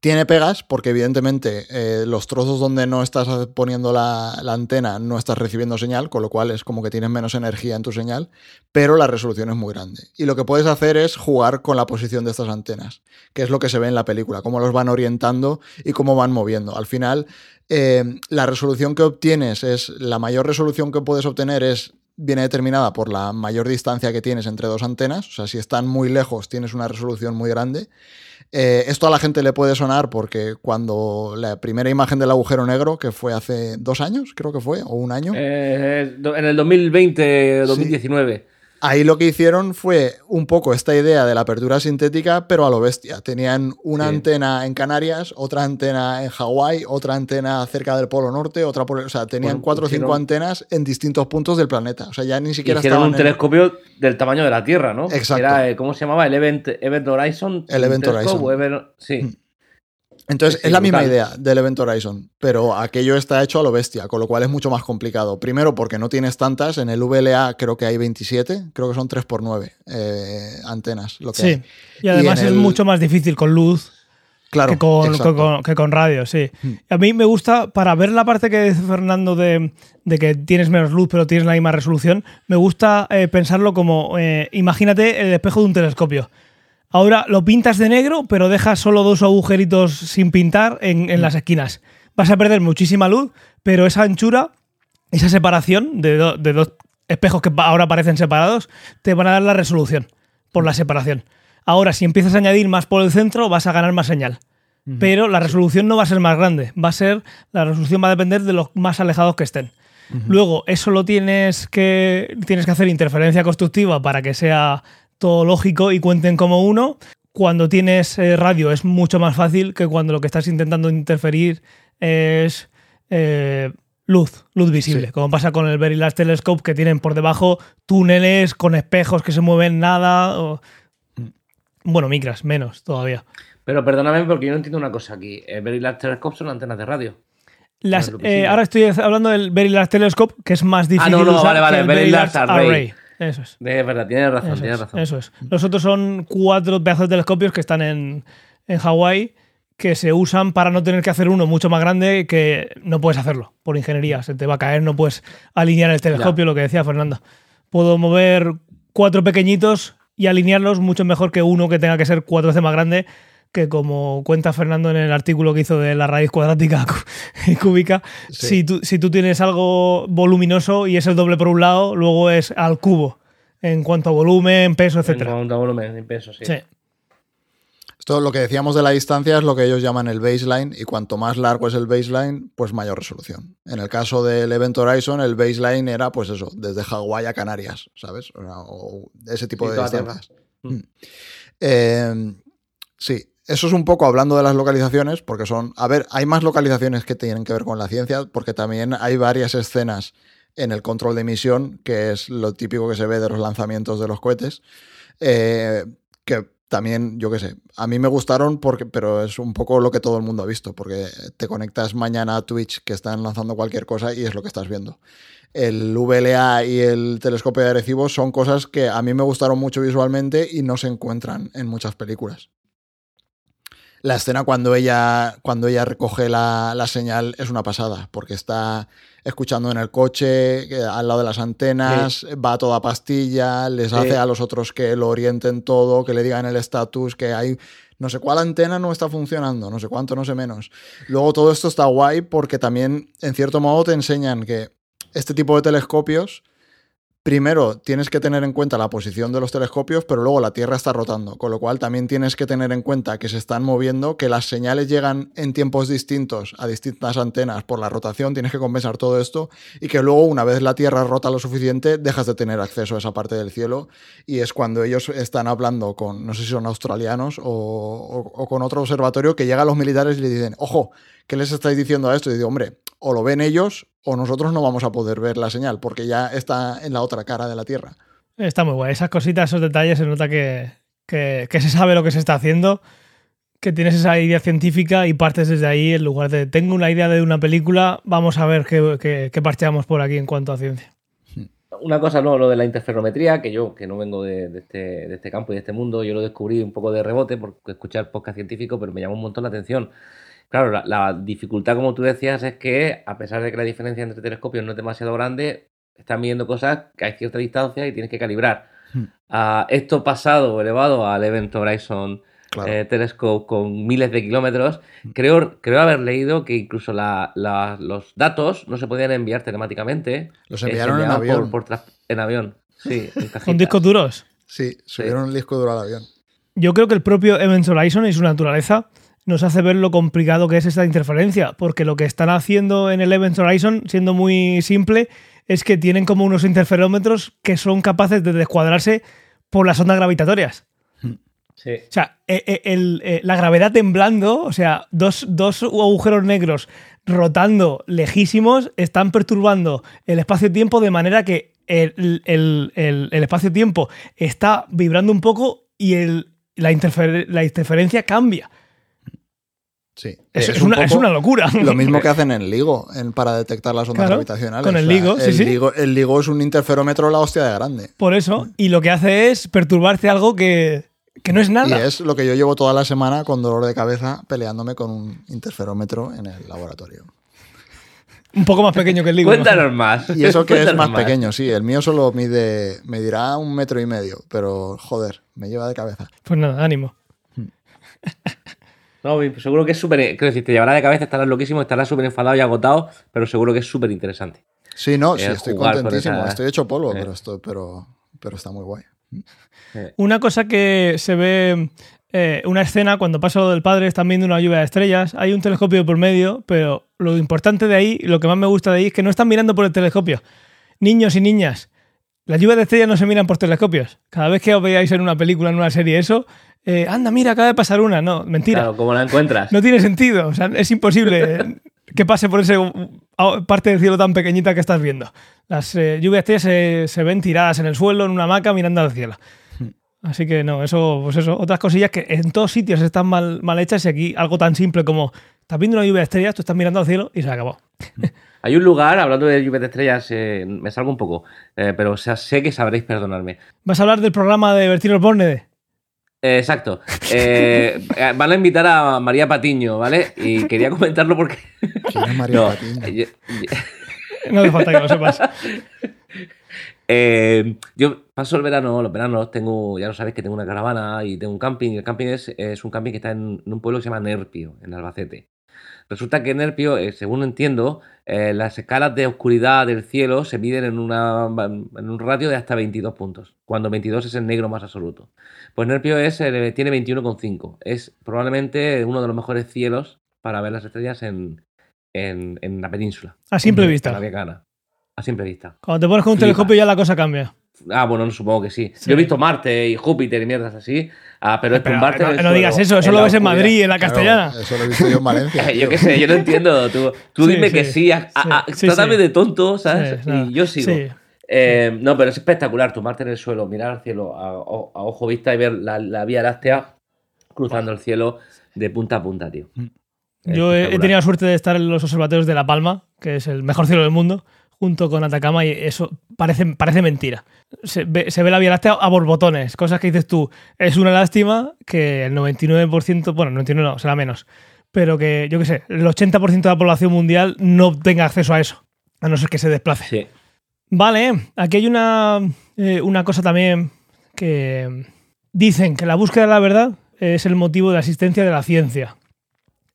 Tiene pegas porque evidentemente eh, los trozos donde no estás poniendo la, antena no estás recibiendo señal, con lo cual es como que tienes menos energía en tu señal, pero la resolución es muy grande. Y lo que puedes hacer es jugar con la posición de estas antenas, que es lo que se ve en la película, cómo los van orientando y cómo van moviendo. Al final, eh, la resolución que obtienes es, la mayor resolución que puedes obtener es viene determinada por la mayor distancia que tienes entre dos antenas, o sea, si están muy lejos tienes una resolución muy grande eh, esto a la gente le puede sonar porque cuando la primera imagen del agujero negro, que fue hace dos años, creo que fue, o un año. Eh, en el 2020, 2019. Ahí lo que hicieron fue un poco esta idea de la apertura sintética, pero a lo bestia. Tenían una antena en Canarias, otra antena en Hawái, otra antena cerca del Polo Norte, otra por, o sea, tenían cuatro o cinco antenas en distintos puntos del planeta. O sea, ya ni siquiera hicieron un telescopio del tamaño de la Tierra, ¿no? Exacto. Era, eh, ¿cómo se llamaba? El Event, Horizon. El Event Horizon. Sí. Mm. Entonces, es la misma idea del evento Horizon, pero aquello está hecho a lo bestia, con lo cual es mucho más complicado. Primero, porque no tienes tantas. En el VLA creo que hay 27, creo que son 3x9 eh, antenas. Lo que sí, y además es mucho más difícil con luz claro, que, con, que, con, radio, sí. Hmm. A mí me gusta, para ver la parte que dice Fernando de, que tienes menos luz pero tienes la misma resolución, me gusta eh, pensarlo como, eh, imagínate el espejo de un telescopio. Ahora lo pintas de negro, pero dejas solo dos agujeritos sin pintar en, las esquinas. Vas a perder muchísima luz, pero esa anchura, esa separación de, dos espejos que ahora parecen separados, te van a dar la resolución por la separación. Ahora, si empiezas a añadir más por el centro, vas a ganar más señal. Pero la resolución no va a ser más grande, va a ser, la resolución va a depender de los más alejados que estén. Luego, eso lo tienes que, tienes que hacer interferencia constructiva para que sea todo lógico y cuenten como uno. Cuando tienes eh, radio es mucho más fácil que cuando lo que estás intentando interferir es eh, luz, luz visible, como pasa con el Very Large Telescope que tienen por debajo túneles con espejos que se mueven nada. Bueno, micras, menos todavía. Pero perdóname porque yo no entiendo una cosa aquí. El Very Large Telescope son antenas de radio. Las, eh, ahora estoy hablando del Very Large Telescope, que es más difícil ah, no, no, vale, vale, el Very Large Array. Eso es. De verdad, tienes razón, eso tienes razón. Eso es. Los otros son cuatro pedazos de telescopios que están en, en Hawái que se usan para no tener que hacer uno mucho más grande que no puedes hacerlo por ingeniería. Se te va a caer, no puedes alinear el telescopio, lo que decía Fernando. Puedo mover cuatro pequeñitos y alinearlos mucho mejor que uno que tenga que ser cuatro veces más grande que como cuenta Fernando en el artículo que hizo de la raíz cuadrática [LAUGHS] y cúbica, si, tú, si tú tienes algo voluminoso y es el doble por un lado, luego es al cubo en cuanto a volumen, peso, etc. En cuanto a volumen y peso, sí. Esto lo que decíamos de la distancia es lo que ellos llaman el baseline y cuanto más largo es el baseline, pues mayor resolución. En el caso del Event Horizon, el baseline era pues eso, desde Hawái a Canarias, ¿sabes? O, ese tipo de distancias. Mm. Eh, sí, eso es un poco hablando de las localizaciones, porque son, a ver, hay más localizaciones que tienen que ver con la ciencia, porque también hay varias escenas en el control de emisión, que es lo típico que se ve de los lanzamientos de los cohetes, eh, que también, yo qué sé, a mí me gustaron, porque, pero es un poco lo que todo el mundo ha visto, porque te conectas mañana a Twitch que están lanzando cualquier cosa y es lo que estás viendo. El VLA y el telescopio de Arecibo son cosas que a mí me gustaron mucho visualmente y no se encuentran en muchas películas la escena cuando ella, cuando ella recoge la, señal es una pasada, porque está escuchando en el coche, al lado de las antenas, va a toda pastilla, les hace a los otros que lo orienten todo, que le digan el estatus, que hay no sé cuál antena no está funcionando, no sé cuánto, no sé menos. Luego todo esto está guay porque también, en cierto modo, te enseñan que este tipo de telescopios primero tienes que tener en cuenta la posición de los telescopios, pero luego la Tierra está rotando, con lo cual también tienes que tener en cuenta que se están moviendo, que las señales llegan en tiempos distintos a distintas antenas por la rotación, tienes que compensar todo esto y que luego una vez la Tierra rota lo suficiente dejas de tener acceso a esa parte del cielo y es cuando ellos están hablando con, no sé si son australianos o, con otro observatorio, que llegan los militares y le dicen, ojo, ¿qué les estáis diciendo a esto? Y digo, hombre, o lo ven ellos o nosotros no vamos a poder ver la señal porque ya está en la otra cara de la Tierra. Está muy guay. Esas cositas, esos detalles, se nota que, que, que se sabe lo que se está haciendo, que tienes esa idea científica y partes desde ahí en lugar de tengo una idea de una película, vamos a ver qué, qué, qué parcheamos por aquí en cuanto a ciencia. Una cosa, no, lo de la interferometría, que yo, que no vengo de, de este, de este campo y de este mundo, yo lo descubrí un poco de rebote por escuchar podcast científico, pero me llamó un montón la atención. Claro, la, la dificultad, como tú decías, es que a pesar de que la diferencia entre telescopios no es demasiado grande, están midiendo cosas que hay cierta distancia y tienes que calibrar. Hmm. Ah, esto pasado, elevado al Event Horizon Claro. eh, Telescope con miles de kilómetros, creo, creo haber leído que incluso la- la- los datos no se podían enviar telemáticamente. Los eh, enviaron en avión. Por, por tras- en avión, sí. en [LAUGHS] Con discos duros. Sí, subieron el disco duro al avión. Yo creo que el propio Event Horizon y su naturaleza nos hace ver lo complicado que es esta interferencia, porque lo que están haciendo en el Event Horizon, siendo muy simple, es que tienen como unos interferómetros que son capaces de descuadrarse por las ondas gravitatorias. Sí. O sea, eh, el- eh, la gravedad temblando, o sea, dos, dos agujeros negros rotando lejísimos están perturbando el espacio-tiempo de manera que el, el- el- el espacio-tiempo está vibrando un poco y el, la, interfer- la interferencia cambia. Sí. Es, Es es un una, es una locura. Lo mismo que [LAUGHS] hacen en LIGO en- para detectar las ondas Claro, gravitacionales. con el O sea, LIGO, sí, el sí. LIGO, el LIGO es un interferómetro la hostia de grande. Por eso, y lo que hace es perturbarte algo que, que no es Y nada. es lo que yo llevo toda la semana con dolor de cabeza peleándome con un interferómetro en el laboratorio. Un poco más pequeño que el libro. Cuéntanos más. Y eso que es más pequeño, sí. El mío solo mide, medirá un metro y medio, pero joder, me lleva de cabeza. Pues nada, ánimo. No, seguro que es súper. Quiero decir, te llevará de cabeza, estarás loquísimo, estarás súper enfadado y agotado, pero seguro que es súper interesante. Sí, no, sí, Eh, estoy con contentísimo. esa- Estoy hecho polvo, Eh. pero, esto, pero, pero está muy guay. Una cosa que se ve, eh, una escena cuando pasa lo del padre, están viendo una lluvia de estrellas, hay un telescopio por medio, pero lo importante de ahí, lo que más me gusta de ahí es que no están mirando por el telescopio. Niños y niñas, las lluvias de estrellas no se miran por telescopios. Cada vez que os veáis en una película, en una serie, eso, eh, anda, mira, acaba de pasar una. No, mentira. Claro, ¿cómo la encuentras? No tiene sentido. O sea, es imposible [LAUGHS] que pase por esa parte del cielo tan pequeñita que estás viendo. Las eh, lluvias estrellas se, se ven tiradas en el suelo, en una hamaca, mirando al cielo. Así que no, eso, pues eso, otras cosillas que en todos sitios están mal, mal hechas y aquí algo tan simple como estás viendo una lluvia de estrellas, tú estás mirando al cielo y se acabó. Hay un lugar, hablando de lluvia de estrellas, eh, me salgo un poco, eh, pero o sea, sé que sabréis perdonarme. ¿Vas a hablar del programa de Bertino Osborne? Eh, exacto. Eh, eh, van a invitar a María Patiño, ¿vale? Y quería comentarlo porque. ¿Quién es María No, Patiño? yo- No hace falta que lo sepas. Eh, yo paso el verano, los veranos, tengo, ya lo sabéis que tengo una caravana y tengo un camping. y El camping es, es un camping que está en, en un pueblo que se llama Nerpio, en Albacete. Resulta que Nerpio, eh, según entiendo, eh, las escalas de oscuridad del cielo se miden en, una, en un radio de hasta 22 puntos, cuando 22 es el negro más absoluto. Pues Nerpio es, eh, tiene 21,5. Es probablemente uno de los mejores cielos para ver las estrellas en, en, en la península. A simple en vista. la. A simple vista. Cuando te pones con un Flipas. telescopio ya la cosa cambia. Ah, bueno, no, supongo que sí. Sí. Yo he visto Marte y Júpiter y mierdas así, ah, pero es tumbarte no, no digas eso, eso lo ves en. Madrid, en la Claro, castellana. eso lo he visto yo en Valencia. [LAUGHS] Yo qué sé, yo no entiendo. Tú, tú Sí, dime que sí. a- a- a- Sí, sí, trátame sí. de tonto, ¿sabes? Y yo sigo. Sí. Eh, no, pero es espectacular tumbarte en el suelo, mirar al cielo a, ojo vista y ver la, la Vía Láctea cruzando el cielo de punta a punta, tío. Yo he, tenido la suerte de estar en los observatorios de La Palma, que es el mejor cielo del mundo, junto con Atacama, y eso parece, parece mentira. Se ve, se ve la Vía Láctea a borbotones, cosas que dices tú. Es una lástima que el 99%, bueno, 99 no, será menos, pero que, yo qué sé, el 80% de la población mundial no tenga acceso a eso, a no ser que se desplace. Sí. Vale, aquí hay una, eh, una cosa también que dicen que la búsqueda de la verdad es el motivo de la existencia de la ciencia.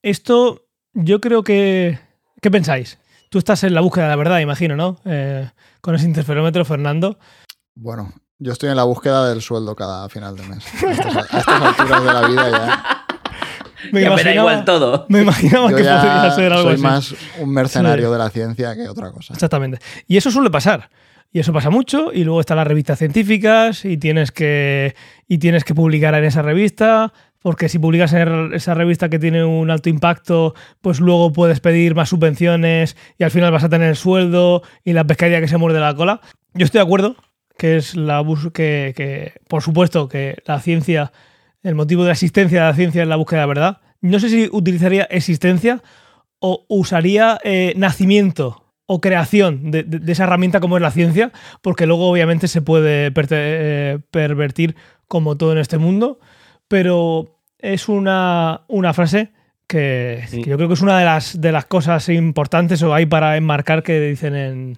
Esto yo creo que... ¿Qué pensáis? Tú estás en la búsqueda de la verdad, imagino, ¿no? Eh, con ese interferómetro, Fernando. Bueno, yo estoy en la búsqueda del sueldo cada final de mes. A estas, a estas alturas de la vida ya. [LAUGHS] Me Ya me da imaginaba- igual todo. Me imaginaba Yo que podría ya ser algo soy así. más un mercenario Sí. de la ciencia que otra cosa. Exactamente. Y eso suele pasar. Y eso pasa mucho. Y luego están las revistas científicas y tienes que, y tienes que publicar en esa revista porque si publicas en esa revista que tiene un alto impacto, pues luego puedes pedir más subvenciones y al final vas a tener el sueldo y la pescadilla que se muerde la cola. Yo estoy de acuerdo que es la que, que, por supuesto, que la ciencia, el motivo de la existencia de la ciencia es la búsqueda de la verdad. No sé si utilizaría existencia o usaría eh, nacimiento o creación de, esa herramienta como es la ciencia, porque luego obviamente se puede eh, pervertir como todo en este mundo, pero es una, una frase que, yo creo que es una de las, de las cosas importantes o hay para enmarcar que dicen en,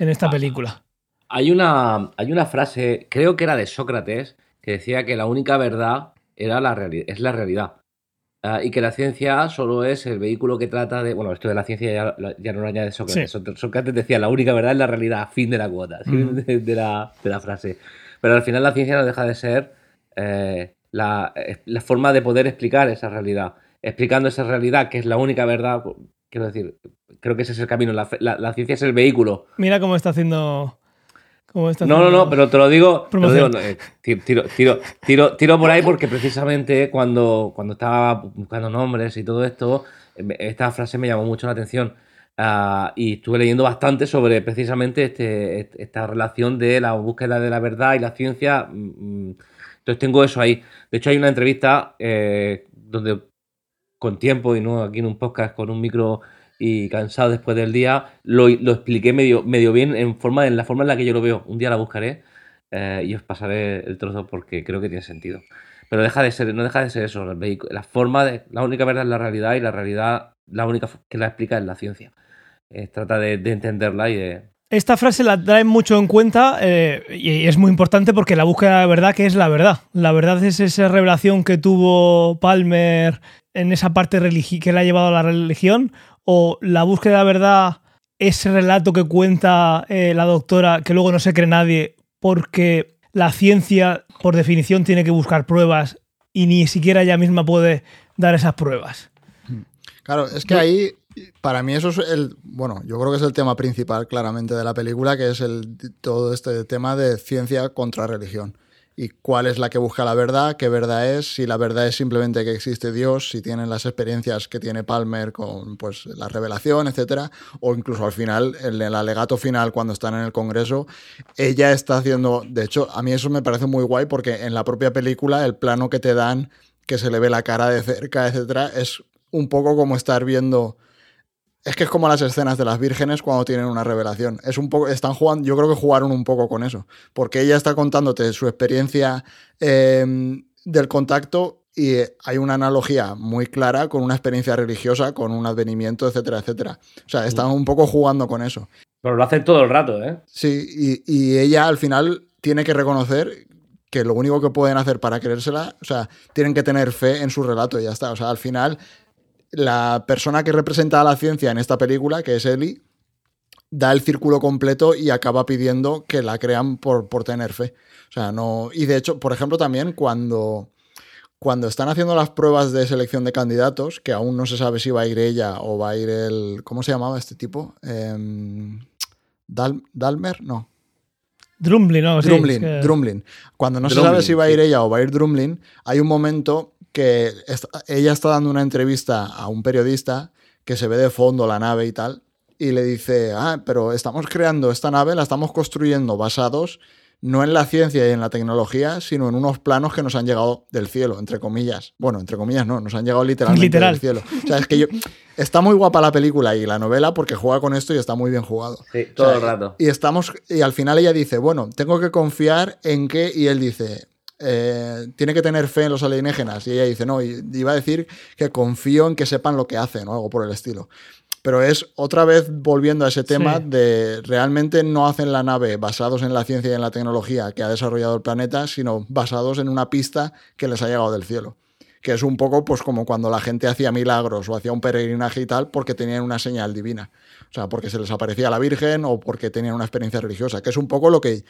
en esta ah, película. Hay una, hay una frase, creo que era de Sócrates, que decía que la única verdad era la es la realidad. Ah, y que la ciencia solo es el vehículo que trata de. Bueno, esto de la ciencia ya, no lo añade Sócrates. Sócrates decía la única verdad es la realidad, fin de la cuota, de, la, frase. Pero al final la ciencia no deja de ser eh, la, forma de poder explicar esa realidad. Explicando esa realidad, que es la única verdad, quiero decir, creo que ese es el camino. La, ciencia es el vehículo. Mira cómo está haciendo no, no, no, pero te lo digo, eh, tiro, tiro, tiro, tiro, por ahí porque precisamente cuando, cuando estaba buscando nombres y todo esto, esta frase me llamó mucho la atención. Ah, y estuve leyendo bastante sobre precisamente este, esta relación de la búsqueda de la verdad y la ciencia. Mm, mm. Entonces tengo eso ahí. De hecho, hay una entrevista eh, donde con tiempo y no aquí en un podcast con un micro y cansado después del día, lo, expliqué medio, medio bien en, la forma en la que yo lo veo. Un día la buscaré eh, y os pasaré el trozo porque creo que tiene sentido. Pero deja de ser, no deja de ser eso. La forma de. La única verdad es la realidad y la realidad, la única que la explica es la ciencia. trata de, entenderla y de, esta frase la traen mucho en cuenta eh, y es muy importante porque la búsqueda de verdad, que es la verdad? La verdad es esa revelación que tuvo Palmer en esa parte que le ha llevado a la religión o la búsqueda de verdad, ese relato que cuenta eh, la doctora que luego no se cree nadie porque la ciencia, por definición, tiene que buscar pruebas y ni siquiera ella misma puede dar esas pruebas. Claro, es que ahí, para mí eso es el, bueno, yo creo que es el tema principal claramente de la película, que es el, todo este tema de ciencia contra religión. Y cuál es la que busca la verdad, qué verdad es, si la verdad es simplemente que existe Dios, si tienen las experiencias que tiene Palmer con pues, la revelación, etcétera, o incluso al final, en el alegato final, cuando están en el Congreso, ella está haciendo, de hecho, a mí eso me parece muy guay porque en la propia película el plano que te dan, que se le ve la cara de cerca, etcétera, es un poco como estar viendo es que es como las escenas de las vírgenes cuando tienen una revelación. Es un poco, están jugando, yo creo que jugaron un poco con eso, porque ella está contándote su experiencia em, del contacto y hay una analogía muy clara con una experiencia religiosa, con un advenimiento, etcétera, etcétera. O sea, están un poco jugando con eso. Pero lo hacen todo el rato, ¿eh? Sí, y, y ella al final tiene que reconocer que lo único que pueden hacer para creérsela, o sea, tienen que tener fe en su relato y ya está. O sea, al final la persona que representa a la ciencia en esta película, que es Ellie, da el círculo completo y acaba pidiendo que la crean por, por tener fe. O sea, no. Y de hecho, por ejemplo, también cuando, cuando están haciendo las pruebas de selección de candidatos, que aún no se sabe si va a ir ella o va a ir el. ¿Cómo se llamaba este tipo? Em, Dalmer, no. Drumlin, ¿no? Drumlin, Drumlin. Cuando no se sabe si va a ir ella o va a ir Drumlin, hay un momento que ella está dando una entrevista a un periodista que se ve de fondo la nave y tal, y le dice, ah, pero estamos creando esta nave, la estamos construyendo basados no en la ciencia y en la tecnología, sino en unos planos que nos han llegado del cielo, entre comillas. Bueno, entre comillas no, nos han llegado literalmente del cielo. O sea, es que yo... Está muy guapa la película y la novela porque juega con esto y está muy bien jugado. Sí, todo el rato. Y estamos... Y al final ella dice, bueno, tengo que confiar en que... Y él dice, eh, tiene que tener fe en los alienígenas. Y ella dice, no, y iba a decir que confío en que sepan lo que hacen o algo por el estilo. Pero es otra vez volviendo a ese tema de realmente no hacen la nave basados en la ciencia y en la tecnología que ha desarrollado el planeta, sino basados en una pista que les ha llegado del cielo. Que es un poco pues como cuando la gente hacía milagros o hacía un peregrinaje y tal porque tenían una señal divina. O sea, porque se les aparecía la Virgen o porque tenían una experiencia religiosa, que es un poco lo que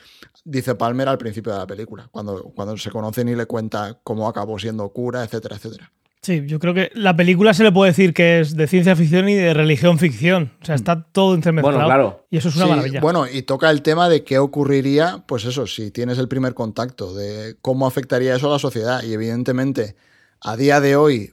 dice Palmer al principio de la película, cuando, cuando se conocen y le cuenta cómo acabó siendo cura, etcétera, etcétera. Sí, yo creo que la película se le puede decir que es de ciencia ficción y de religión ficción. O sea, está todo entremezclado. Bueno, claro. Y eso es una maravilla. Bueno, y toca el tema de qué ocurriría, pues eso, si tienes el primer contacto, de cómo afectaría eso a la sociedad. Y evidentemente a día de hoy,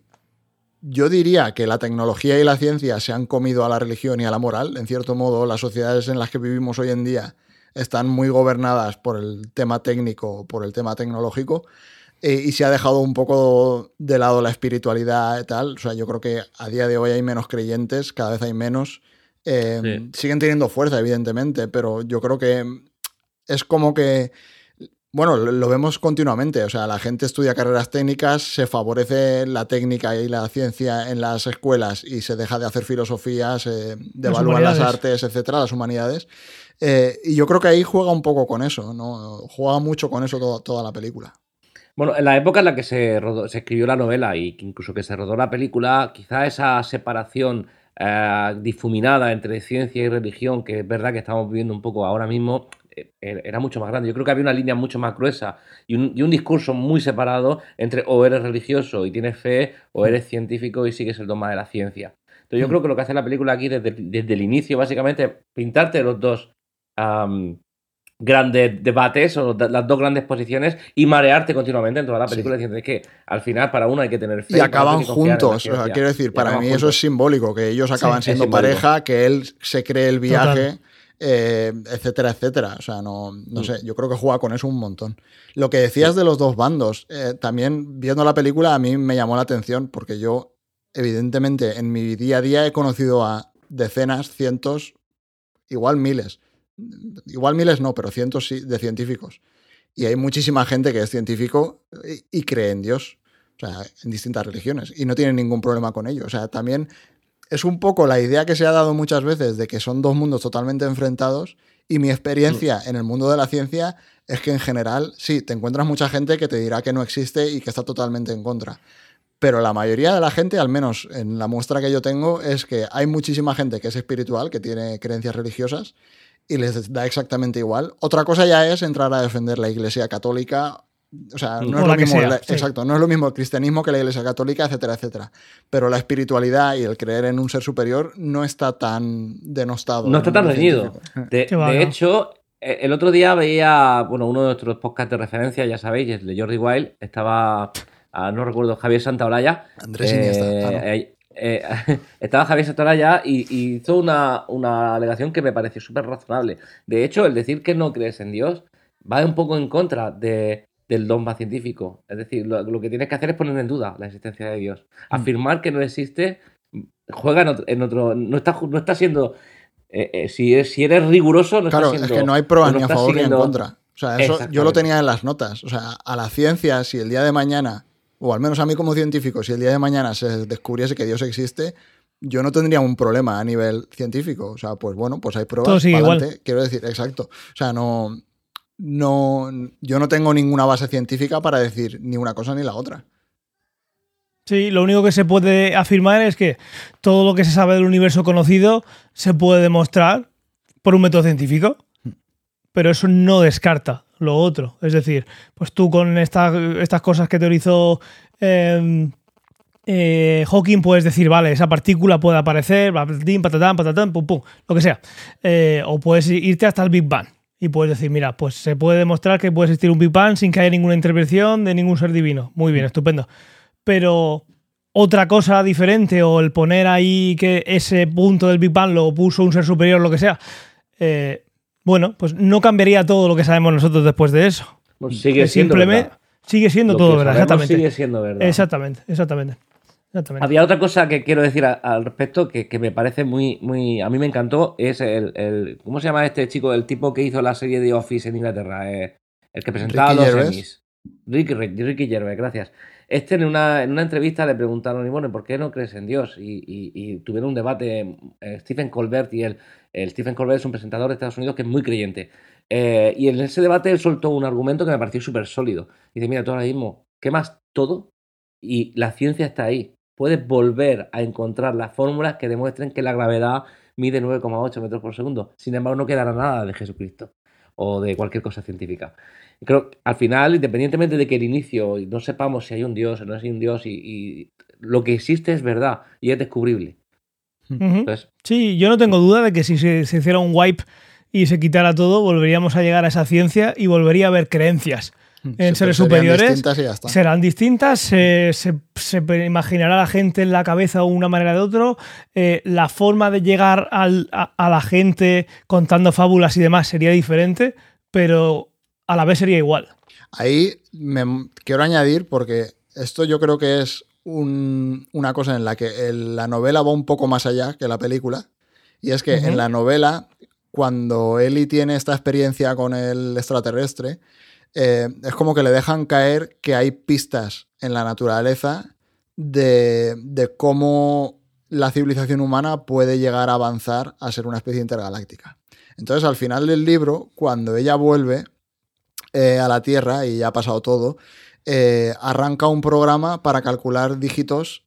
yo diría que la tecnología y la ciencia se han comido a la religión y a la moral. En cierto modo, las sociedades en las que vivimos hoy en día están muy gobernadas por el tema técnico, por el tema tecnológico. Eh, y se ha dejado un poco de lado la espiritualidad y tal. O sea, yo creo que a día de hoy hay menos creyentes, cada vez hay menos. Eh, siguen teniendo fuerza, evidentemente, pero yo creo que es como que, bueno, lo, vemos continuamente. O sea, la gente estudia carreras técnicas, se favorece la técnica y la ciencia en las escuelas y se deja de hacer filosofía, se devalúan las, artes, etcétera, las humanidades. Eh, y yo creo que ahí juega un poco con eso, ¿no? Juega mucho con eso toda la película. Bueno, en la época en la que se, se escribió la novela y incluso que se rodó la película, quizá esa separación eh, difuminada entre ciencia y religión, que es verdad que estamos viviendo un poco ahora mismo, eh, era mucho más grande. Yo creo que había una línea mucho más gruesa y un, discurso muy separado entre o eres religioso y tienes fe o eres científico y sigues el dogma de la ciencia. Entonces yo mm. creo que lo que hace la película aquí desde, el inicio básicamente es pintarte los dos grandes debates o las dos grandes posiciones y marearte continuamente en toda la película diciendo que al final para uno hay que tener fe. Y acaban juntos, quiero decir, para mí eso es simbólico, que ellos acaban siendo pareja, que él se cree el viaje. Eh, etcétera, etcétera. O sea, no, no mm. sé, yo creo que juega con eso un montón. Lo que decías de los dos bandos, eh, también viendo la película a mí me llamó la atención porque yo, evidentemente, en mi día a día he conocido a decenas, cientos, igual miles igual miles no, pero cientos de científicos. Y hay muchísima gente que es científico y, cree en Dios, o sea, en distintas religiones, y no tiene ningún problema con ello. O sea, también es un poco la idea que se ha dado muchas veces de que son dos mundos totalmente enfrentados, y mi experiencia mm. en el mundo de la ciencia es que en general, sí, te encuentras mucha gente que te dirá que no existe y que está totalmente en contra. Pero la mayoría de la gente, al menos en la muestra que yo tengo, es que hay muchísima gente que es espiritual, que tiene creencias religiosas, y les da exactamente igual. Otra cosa ya es entrar a defender la Iglesia Católica. O sea, no es, lo mismo, exacto, no es lo mismo el cristianismo que la Iglesia Católica, etcétera, etcétera. Pero la espiritualidad y el creer en un ser superior no está tan denostado. No está tan reñido. De, hecho, e, el otro día veía, bueno, uno de nuestros podcasts de referencia, ya sabéis, el de Jordi Wild, estaba, ah, no recuerdo, Javier Santaolalla. Andrés Iniesta. Eh, eh, [LAUGHS] estaba Javier Satoraya y, y hizo una, alegación que me pareció súper razonable. De hecho, el decir que no crees en Dios va un poco en contra de, del dogma científico. Es decir, lo, que tienes que hacer es poner en duda la existencia de Dios. Mm. Afirmar que no existe juega en otro. no, está, no está siendo. Eh, eh, si, si, eres riguroso, no claro, siendo, es que no hay pruebas ni a favor ni en contra. O sea, eso yo lo tenía en las notas. O sea, a la ciencia, si el día de mañana o al menos a mí como científico, si el día de mañana se descubriese que Dios existe, yo no tendría un problema a nivel científico. O sea, pues bueno, pues hay pruebas. Quiero decir, exacto. O sea, no, no, yo no tengo ninguna base científica para decir ni una cosa ni la otra. Sí, lo único que se puede afirmar es que todo lo que se sabe del universo conocido se puede demostrar por un método científico, pero eso no descarta lo otro. Es decir, pues tú con estas cosas que teorizó em, eh, Hawking puedes decir, vale, esa partícula puede aparecer, patatán, patatán, pum, pum, lo que sea. Eh, o puedes irte hasta el Big Bang y puedes decir, mira, pues se puede demostrar que puede existir un Big Bang sin que haya ninguna intervención de ningún ser divino. Muy bien, estupendo. Pero otra cosa diferente o el poner ahí que ese punto del Big Bang lo puso un ser superior, lo que sea, eh, bueno, pues no cambiaría todo lo que sabemos nosotros después de eso. Pues sigue siendo verdad. Sigue siendo todo verdad, exactamente. Sigue siendo verdad. Exactamente, exactamente. Había otra cosa que quiero decir al respecto que, me parece muy, muy. A mí me encantó. Es el, ¿Cómo se llama este chico? El tipo que hizo la serie de Office en Inglaterra. Eh, el que presentaba los Emmys. Ricky, Ricky Gervais, gracias. Este en una, en una entrevista le preguntaron, y bueno, ¿por qué no crees en Dios? Y, tuvieron un debate, eh, Stephen Colbert y él. El Stephen Colbert es un presentador de Estados Unidos que es muy creyente. Eh, y en ese debate él soltó un argumento que me pareció súper sólido. Dice, mira, tú ahora mismo quemas todo y la ciencia está ahí. Puedes volver a encontrar las fórmulas que demuestren que la gravedad mide 9,8 metros por segundo. Sin embargo, no quedará nada de Jesucristo o de cualquier cosa científica. Creo que al final, independientemente de que el inicio no sepamos si hay un Dios o no hay un Dios, y, lo que existe es verdad y es descubrible. sí, yo no tengo duda de que si se, hiciera un wipe y se quitara todo, volveríamos a llegar a esa ciencia y volvería a haber creencias en seres superiores distintas y ya está. serán distintas, se, se- se imaginará la gente en la cabeza una manera de otro, eh, la forma de llegar al- a, a la gente contando fábulas y demás sería diferente, pero a la vez sería igual. Ahí me quiero añadir, porque esto yo creo que es un- una cosa en la que el- la novela va un poco más allá que la película. Y es que en la novela, cuando Ellie tiene esta experiencia con el extraterrestre, eh, es como que le dejan caer que hay pistas en la naturaleza de, de cómo la civilización humana puede llegar a avanzar a ser una especie intergaláctica. Entonces, al final del libro, cuando ella vuelve eh, a la Tierra y ya ha pasado todo, eh, arranca un programa para calcular dígitos,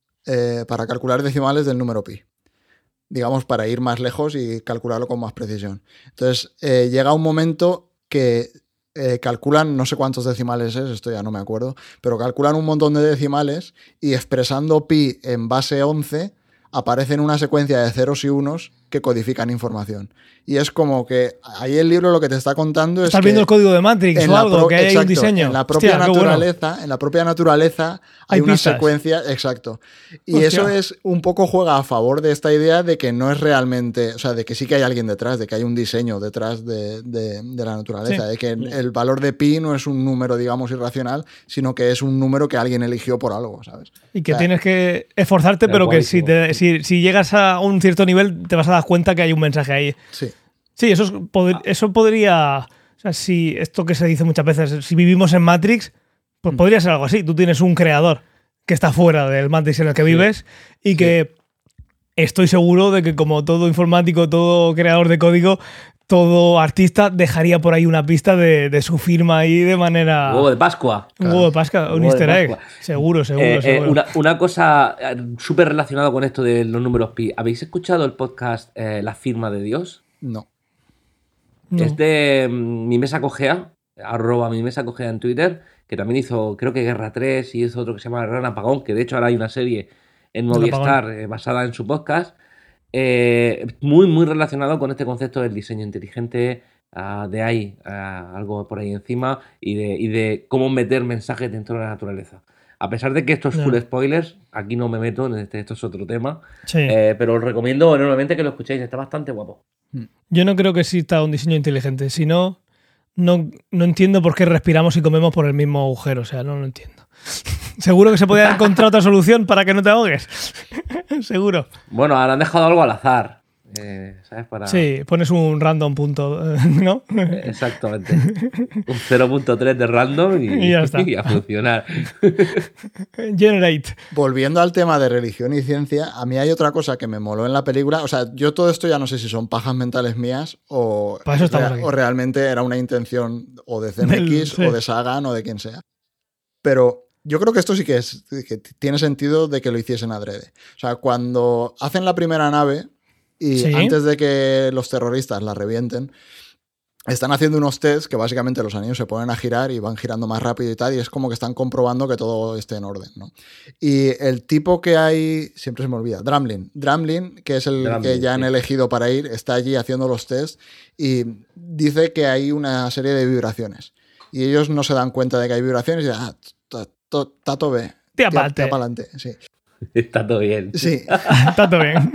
para calcular decimales del número pi. Digamos, para ir más lejos y calcularlo con más precisión. Entonces, llega un momento que eh, calculan, no sé cuántos decimales es, esto ya no me acuerdo, pero calculan un montón de decimales y expresando pi en base 11 aparecen una secuencia de ceros y unos que codifican información. Y es como que ahí el libro lo que te está contando es Estás que viendo el código de Matrix o algo, que hay un exacto, diseño. En la propia Hostia, qué bueno. naturaleza, en la propia naturaleza hay, Hay una pistas. secuencia, exacto. Y Hostia. eso es un poco juega a favor de esta idea de que no es realmente, o sea, de que sí que hay alguien detrás, de que hay un diseño detrás de, de- de la naturaleza, Sí. de que el valor de pi no es un número, digamos, irracional, sino que es un número que alguien eligió por algo, ¿sabes? Y que O sea, tienes que esforzarte, Pero que si, te- si, si llegas a un cierto nivel te vas a dar cuenta que hay un mensaje ahí. Sí. Sí, eso, es- pod- eso podría. O sea, si esto que se dice muchas veces, si vivimos en Matrix, pues podría ser algo así. Tú tienes un creador que está fuera del Matrix en el que vives y que estoy seguro de que, como todo informático, todo creador de código, todo artista dejaría por ahí una pista de, de su firma ahí de manera. Huevo de Pascua. un huevo de Pascua, un Huevo easter egg. Seguro, seguro, Eh, eh, seguro. una, una cosa eh, súper relacionada con esto de los números pi. ¿Habéis escuchado el podcast eh, La firma de Dios? No. No. Es de mm, mi mesa cogea, arroba mi mesa cogea en Twitter, que también hizo, creo que Guerra 3 y hizo otro que se llama Gran Apagón, que de hecho ahora hay una serie en Movistar eh, basada en su podcast, eh, muy, muy relacionado con este concepto del diseño inteligente, ah, de ahí, ah, algo por ahí encima, y de, y de cómo meter mensajes dentro de la naturaleza. A pesar de que esto es full spoilers, aquí no me meto, en este, esto es otro tema, Sí. eh, pero os recomiendo enormemente que lo escuchéis, está bastante guapo. Yo no creo que exista un diseño inteligente. Si no, no, no entiendo por qué respiramos y comemos por el mismo agujero. O sea, no lo entiendo. Seguro que se podría encontrar otra solución para que no te ahogues. [LAUGHS] Seguro. Bueno, ahora han dejado algo al azar. eh, ¿Sabes? Para... Sí, pones un random punto, eh, ¿no? Exactamente. Un 0.3 de random y, Y ya está. [LAUGHS] y a funcionar. [LAUGHS] Generate. Volviendo al tema de religión y ciencia, a mí hay otra cosa que me moló en la película. O sea, yo todo esto ya no sé si son pajas mentales mías o, eso rea- o realmente era una intención o de CMX Del- sí. o de Sagan o de quien sea. Pero yo creo que esto sí que, es, que tiene sentido de que lo hiciesen adrede. O sea, cuando hacen la primera nave y Sí. antes de que los terroristas la revienten, están haciendo unos tests que básicamente los anillos se ponen a girar y van girando más rápido y tal, y es como que están comprobando que todo esté en orden, ¿no? Y el tipo que hay, siempre se me olvida, Dramlin. Dramlin, que es el Dramlin, que ya han sí. elegido para ir, está allí haciendo los tests y dice que hay una serie de vibraciones. Y ellos no se dan cuenta de que hay vibraciones y dicen, ah, ta- ta- está todo bien. Tira Tira- pa'lante. pa'lante", Sí. [LAUGHS] Está todo bien. Sí. [LAUGHS] [LAUGHS] Está todo bien.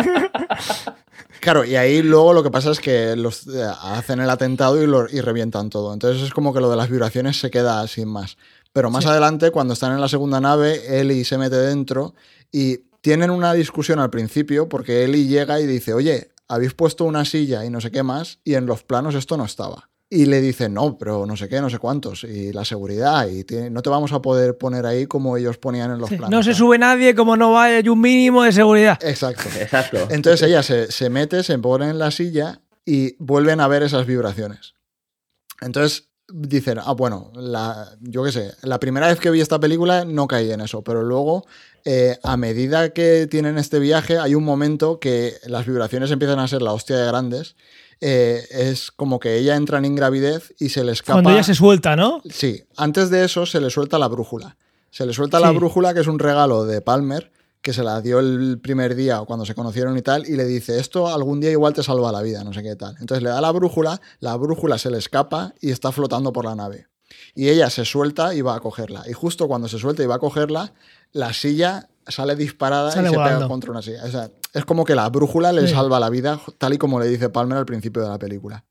Claro, y ahí luego lo que pasa es que los eh, hacen el atentado y, lo, y revientan todo. Entonces es como que lo de las vibraciones se queda sin más. Pero más adelante, cuando están en la segunda nave, Eli se mete dentro y tienen una discusión al principio porque Eli llega y dice, oye, habéis puesto una silla y no sé qué más y en los planos esto no estaba. Y le dice, no, pero no sé qué, no sé cuántos, y la seguridad, y tiene- no te vamos a poder poner ahí como ellos ponían en los planos. No se sube nadie como no vaya hay un mínimo de seguridad. Exacto. Exacto. Entonces ella se, se mete, se pone en la silla y vuelven a ver esas vibraciones. Entonces dicen, ah, bueno, la, yo qué sé, la primera vez que vi esta película no caí en eso, pero luego, eh, a medida que tienen este viaje, hay un momento que las vibraciones empiezan a ser la hostia de grandes. Eh, es como que ella entra en ingravidez y se le escapa. Cuando ella se suelta, ¿no? Sí, antes de eso se le suelta la brújula. Se le suelta la brújula, que es un regalo de Palmer, que se la dio el primer día cuando se conocieron y tal, y le dice, esto algún día igual te salva la vida, no sé qué tal. Entonces le da la brújula, la brújula se le escapa y está flotando por la nave. y ella se suelta y va a cogerla. Y justo cuando se suelta y va a cogerla, la silla sale disparada Sale y se pega contra una silla. O sea, es como que la brújula le Sí. salva la vida, tal y como le dice Palmer al principio de la película.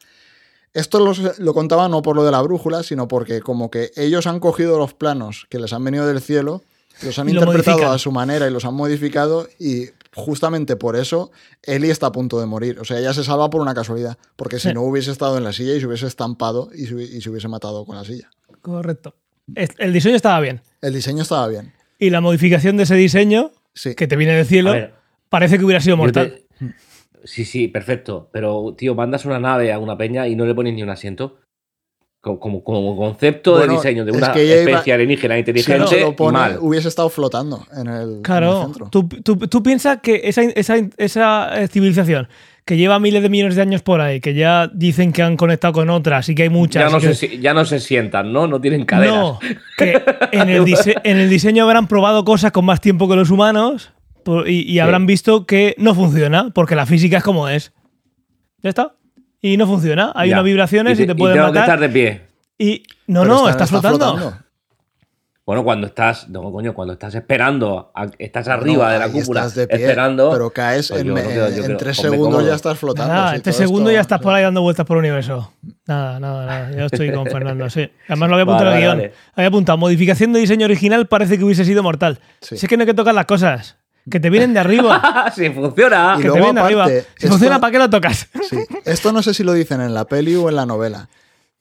Esto lo, lo contaba no por lo de la brújula, sino porque como que ellos han cogido los planos que les han venido del cielo, los han Y interpretado modifican. a su manera y los han modificado y justamente por eso Ellie está a punto de morir. O sea, ella se salva por una casualidad, porque si Sí. no hubiese estado en la silla y se hubiese estampado y se, hubi- y se hubiese matado con la silla. Correcto. El diseño estaba bien. El diseño estaba bien. Y la modificación de ese diseño, Sí. que te viene del cielo, A ver, parece que hubiera sido mortal. te- Sí, sí, perfecto. Pero, tío, mandas una nave a una peña y no le pones ni un asiento. Co- Como, como concepto Bueno, de diseño de es una que ella iba- especie alienígena Si inteligente no se lo pone, mal. hubiese estado flotando en el, en el Claro, centro. tú, tú, tú piensas que esa, esa, esa eh, civilización que lleva miles de millones de años por ahí, que ya dicen que han conectado con otras y que hay muchas. Ya no, que- se, ya no se sientan, ¿no? No tienen caderas. No, que en el, dise- en el diseño habrán probado cosas con más tiempo que los humanos y, y habrán visto que no funciona, porque la física es como es. Ya está. Y no funciona. Hay Ya. unas vibraciones y te, pueden tengo que estar matar. de pie. Y no, Pero no, está- estás está flotando. Bueno, cuando estás, no, coño, cuando estás esperando, a- estás arriba No, de la cúpula, estás de pie, esperando. Pero caes Pues en, yo me- creo en creo- tres hombre, segundos ya estás flotando. Nada, sí, este todo segundo esto- ya estás por ahí dando vueltas por el universo. Nada, nada, nada. Yo estoy con [LAUGHS] Fernando, sí. Además lo había apuntado Vale, en el vale, guion. vale. Había apuntado, modificación de diseño original parece que hubiese sido mortal. Sí. Si es que no hay que tocar las cosas. Que te vienen de arriba. [LAUGHS] sí, funciona. Y que te vienen de arriba. Si esto- funciona, ¿para qué lo tocas? Sí. Esto no sé si lo dicen en la peli o en la novela.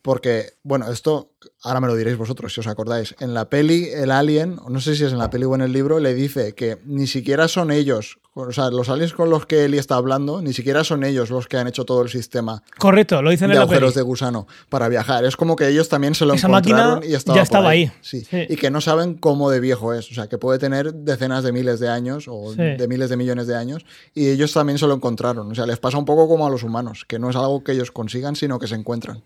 Porque, bueno, esto ahora me lo diréis vosotros si os acordáis. En la peli, el alien, no sé si es en la peli o en el libro, le dice que ni siquiera son ellos, o sea, los aliens con los que Ellie está hablando, ni siquiera son ellos los que han hecho todo el sistema Correcto, lo dicen de en la peli. agujeros de gusano para viajar. Es como que ellos también se lo Esa encontraron y estaba ya estaba ahí. Sí. Sí. Y que no saben cómo de viejo es. O sea, que puede tener decenas de miles de años o Sí. de miles de millones de años. Y ellos también se lo encontraron. O sea, les pasa un poco como a los humanos, que no es algo que ellos consigan, sino que se encuentran.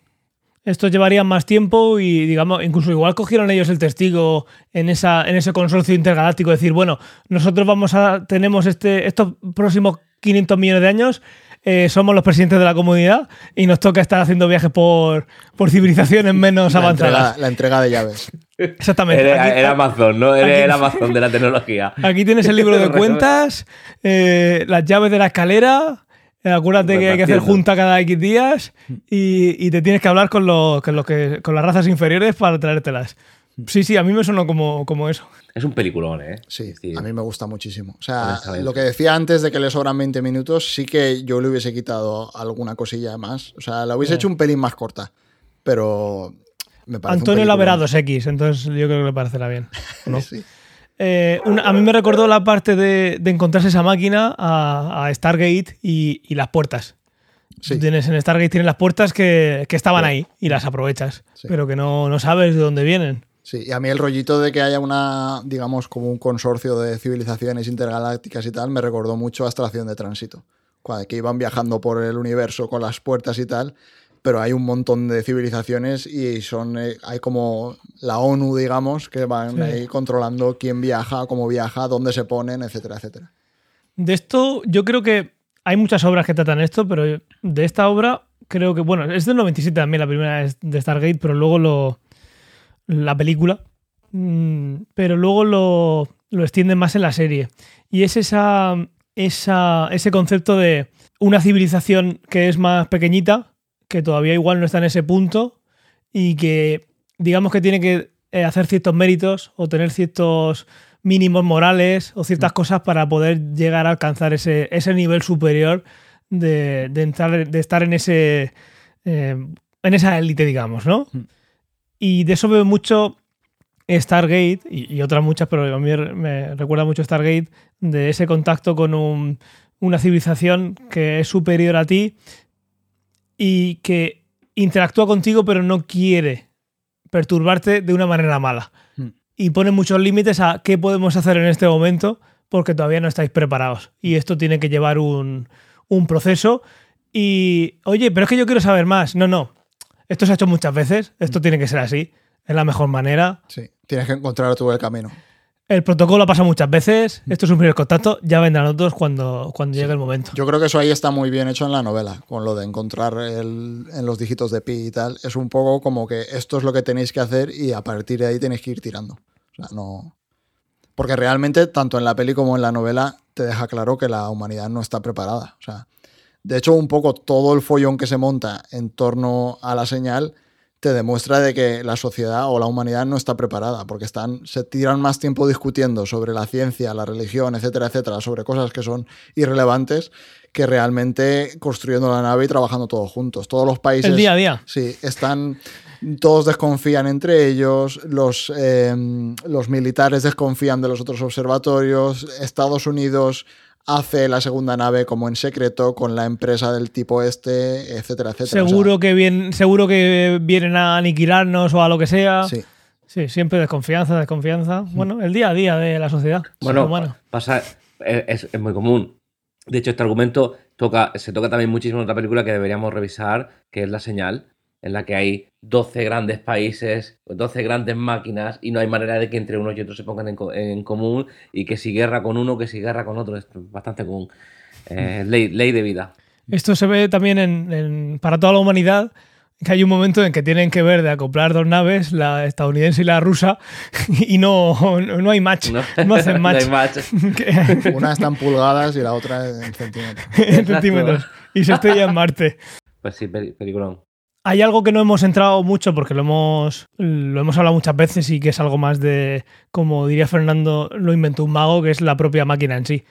Estos llevarían más tiempo y, digamos, incluso igual cogieron ellos el testigo en, esa, en ese consorcio intergaláctico. Decir, bueno, nosotros vamos a. Tenemos este, estos próximos 500 millones de años. eh, somos los presidentes de la comunidad y nos toca estar haciendo viajes por, por civilizaciones menos La avanzadas. entrega, la entrega de llaves. Exactamente. Era, Aquí- era Amazon, ¿no? Era aquí- el Amazon de la tecnología. Aquí tienes el libro de [LAUGHS] cuentas, eh, las llaves de la escalera. Eh, acuérdate que hay que hacer junta cada X días y, y te tienes que hablar con, los, con, los que, con las razas inferiores para traértelas. Sí, sí, a mí me sonó como, como eso. Es un peliculón, ¿eh? Sí, Sí. a mí me gusta muchísimo. O sea, lo que decía antes de que le sobran 20 minutos, sí que yo le hubiese quitado alguna cosilla más. O sea, la hubiese Sí. hecho un pelín más corta. Pero me parece. Antonio la verá peliculón. 2X, entonces yo creo que le parecerá bien. ¿o no? [LAUGHS] Sí. Eh, una- a mí me recordó la parte de, de encontrarse esa máquina a, a Stargate y, y las puertas. Sí. Tú tienes en Stargate tienes las puertas que, que estaban ahí y las aprovechas, Sí. pero que no, no sabes de dónde vienen. Sí, y a mí el rollito de que haya una, digamos, como un consorcio de civilizaciones intergalácticas y tal, me recordó mucho a Estación de Tránsito. Cuando, que iban viajando por el universo con las puertas y tal, pero hay un montón de civilizaciones y son eh, hay como la ONU, digamos, que van Sí. ahí controlando quién viaja, cómo viaja, dónde se ponen, etcétera, etcétera. De esto, yo creo que hay muchas obras que tratan esto, pero de esta obra creo que, bueno, es del 97 también, la primera es de Stargate, pero luego lo, la película, mm, pero luego lo, lo extienden más en la serie. Y es esa, esa, ese concepto de una civilización que es más pequeñita, que todavía igual no está en ese punto y que digamos que tiene que eh, hacer ciertos méritos o tener ciertos mínimos morales o ciertas cosas para poder llegar a alcanzar ese, ese nivel superior de, de entrar, de estar en ese eh, en esa élite, digamos, ¿no? Mm. Y de eso veo mucho Stargate y, y otras muchas, pero a mí me recuerda mucho Stargate de ese contacto con un- una civilización que es superior a ti y que interactúa contigo pero no quiere perturbarte de una manera mala. Mm. Y pone muchos límites a qué podemos hacer en este momento porque todavía no estáis preparados. Y esto tiene que llevar un, un proceso. Y, oye, pero es que yo quiero saber más. No, no. Esto se ha hecho muchas veces. Esto tiene que ser así. Es la mejor manera. Sí, tienes que encontrar tú el camino. El protocolo pasa muchas veces, esto es un primer contacto, ya vendrán otros cuando, cuando llegue el momento. Yo creo que eso ahí está muy bien hecho en la novela, con lo de encontrar el- en los dígitos de pi y tal. Es un poco como que esto es lo que tenéis que hacer y a partir de ahí tenéis que ir tirando. O sea, no. Porque realmente, tanto en la peli como en la novela, te deja claro que la humanidad no está preparada. O sea, de hecho, un poco todo el follón que se monta en torno a la señal te demuestra de que la sociedad o la humanidad no está preparada, porque están, se tiran más tiempo discutiendo sobre la ciencia, la religión, etcétera, etcétera, sobre cosas que son irrelevantes, que realmente construyendo la nave y trabajando todos juntos. Todos los países. El día a día. Sí, están. Todos desconfían entre ellos, los, eh, los militares desconfían de los otros observatorios, Estados Unidos hace la segunda nave como en secreto con la empresa del tipo este, etcétera, etcétera. O sea, Seguro que, bien, seguro que vienen a aniquilarnos o a lo que sea. sí. Sí, siempre desconfianza, desconfianza. Bueno, el día a día de la sociedad. Bueno, pasa, es, es- es muy común. De hecho, este argumento toca, se toca también muchísimo en otra película que deberíamos revisar, que es La Señal, en la que hay 12 grandes países, 12 grandes máquinas, y no hay manera de que entre unos y otros se pongan en, co- en común, y que si guerra con uno, que si guerra con otro, es bastante común. Eh, ley, ley de vida. Esto se ve también en, en- para toda la humanidad, que hay un momento en que tienen que ver de acoplar dos naves, la estadounidense y la rusa, [LAUGHS] y no, no hay match. No, hacen [LAUGHS] match. hay match. [LAUGHS] Una está en pulgadas y la otra en centímetros. en centímetros. Y se estrella en Marte. Pues sí, peli- peliculón. Hay algo que no hemos entrado mucho porque lo hemos, lo hemos hablado muchas veces y que es algo más de, como diría Fernando, lo inventó un mago, que es la propia máquina en sí.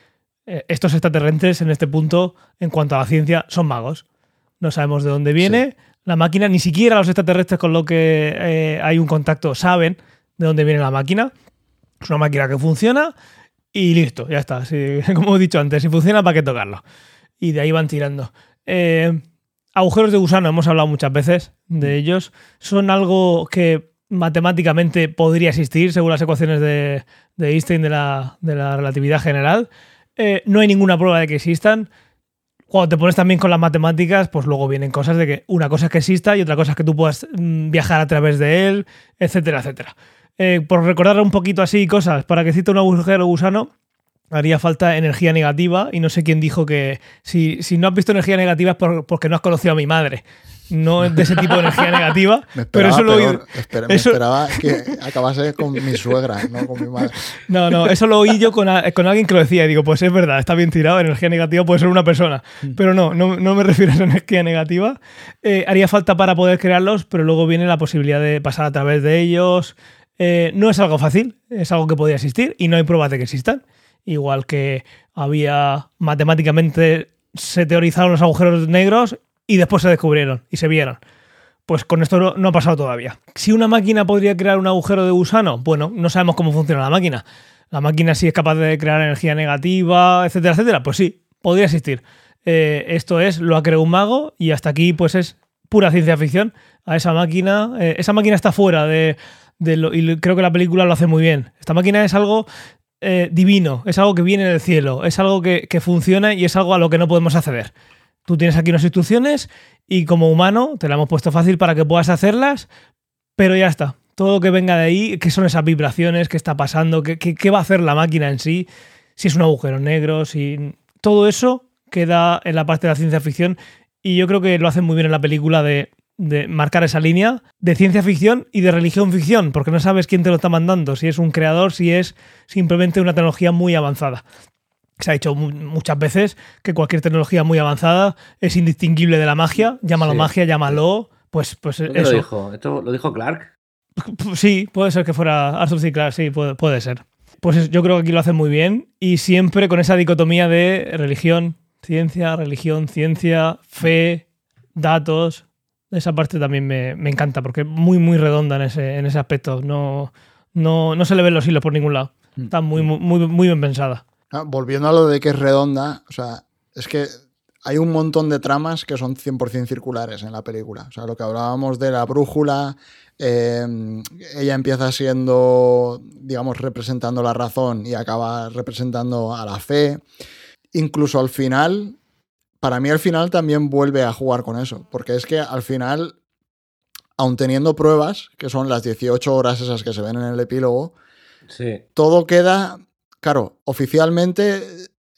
Eh, estos extraterrestres en este punto, en cuanto a la ciencia, son magos. No sabemos de dónde viene. La máquina, ni siquiera los extraterrestres con lo que eh, hay un contacto saben de dónde viene la máquina. Es una máquina que funciona y listo, ya está. [LAUGHS] Como he dicho antes, si funciona, ¿para qué tocarlo? Y de ahí van tirando. Eh, agujeros de gusano, hemos hablado muchas veces de ellos. Son algo que matemáticamente podría existir según las ecuaciones de, de Einstein de la, de la relatividad general. Eh, no hay ninguna prueba de que existan. Cuando te pones también con las matemáticas, pues luego vienen cosas de que una cosa es que exista y otra cosa es que tú puedas mm, viajar a través de él, etcétera, etcétera. Eh, por recordar un poquito así cosas, para que cite un agujero gusano, haría falta energía negativa y no sé quién dijo que si, si no has visto energía negativa es por- porque no has conocido a mi madre. No es de ese tipo de energía [LAUGHS] negativa, Me pero eso lo oí. Espera- me eso- esperaba que acabase con mi suegra, no con mi madre. [LAUGHS] No, no, eso lo oí yo con, a- con alguien que lo decía y digo, pues es verdad, está bien tirado, energía negativa puede ser una persona, pero no, no, no me refiero a esa energía negativa. Eh, haría falta para poder crearlos, pero luego viene la posibilidad de pasar a través de ellos. Eh, no es algo fácil, es algo que podría existir y no hay pruebas de que existan. Igual que había matemáticamente se teorizaron los agujeros negros y después se descubrieron y se vieron. Pues con esto no, ha pasado todavía. Si una máquina podría crear un agujero de gusano, bueno, no sabemos cómo funciona la máquina. La máquina sí es capaz de crear energía negativa, etcétera, etcétera. Pues sí, podría existir. Eh, esto es, lo ha creado un mago y hasta aquí pues es pura ciencia ficción. A esa máquina, eh, esa máquina está fuera de, de lo, y creo que la película lo hace muy bien. Esta máquina es algo eh, divino, es algo que viene del cielo, es algo que, que funciona y es algo a lo que no podemos acceder. Tú tienes aquí unas instrucciones y como humano te la hemos puesto fácil para que puedas hacerlas, pero ya está. Todo lo que venga de ahí, qué son esas vibraciones, qué está pasando, qué, qué- qué va a hacer la máquina en sí, si es un agujero negro, si... Todo eso queda en la parte de la ciencia ficción y yo creo que lo hacen muy bien en la película de, de marcar esa línea de ciencia ficción y de religión ficción, porque no sabes quién te lo está mandando, si es un creador, si es simplemente una tecnología muy avanzada. Se ha dicho mu- muchas veces que cualquier tecnología muy avanzada es indistinguible de la magia. Llámalo Sí. magia, llámalo. Pues, pues ¿Dónde eso. lo dijo? ¿Esto lo dijo Clark? Sí, puede ser que fuera Arthur C. Clarke, sí, puede, puede ser. Pues es- yo creo que aquí lo hacen muy bien y siempre con esa dicotomía de religión, ciencia, religión, ciencia, fe, datos. Esa parte también me, me encanta porque es muy, muy redonda en ese, en ese aspecto. No, no, no se le ven los hilos por ningún lado. Está muy, muy, muy, muy bien pensada. Ah, volviendo a lo de que es redonda, o sea, es que hay un montón de tramas que son 100% circulares en la película. O sea, lo que hablábamos de la brújula, eh, ella empieza siendo, digamos, representando la razón y acaba representando a la fe. Incluso al final, para mí al final también vuelve a jugar con eso, porque es que al final, aun teniendo pruebas, que son las 18 horas esas que se ven en el epílogo, Sí. todo queda, claro, oficialmente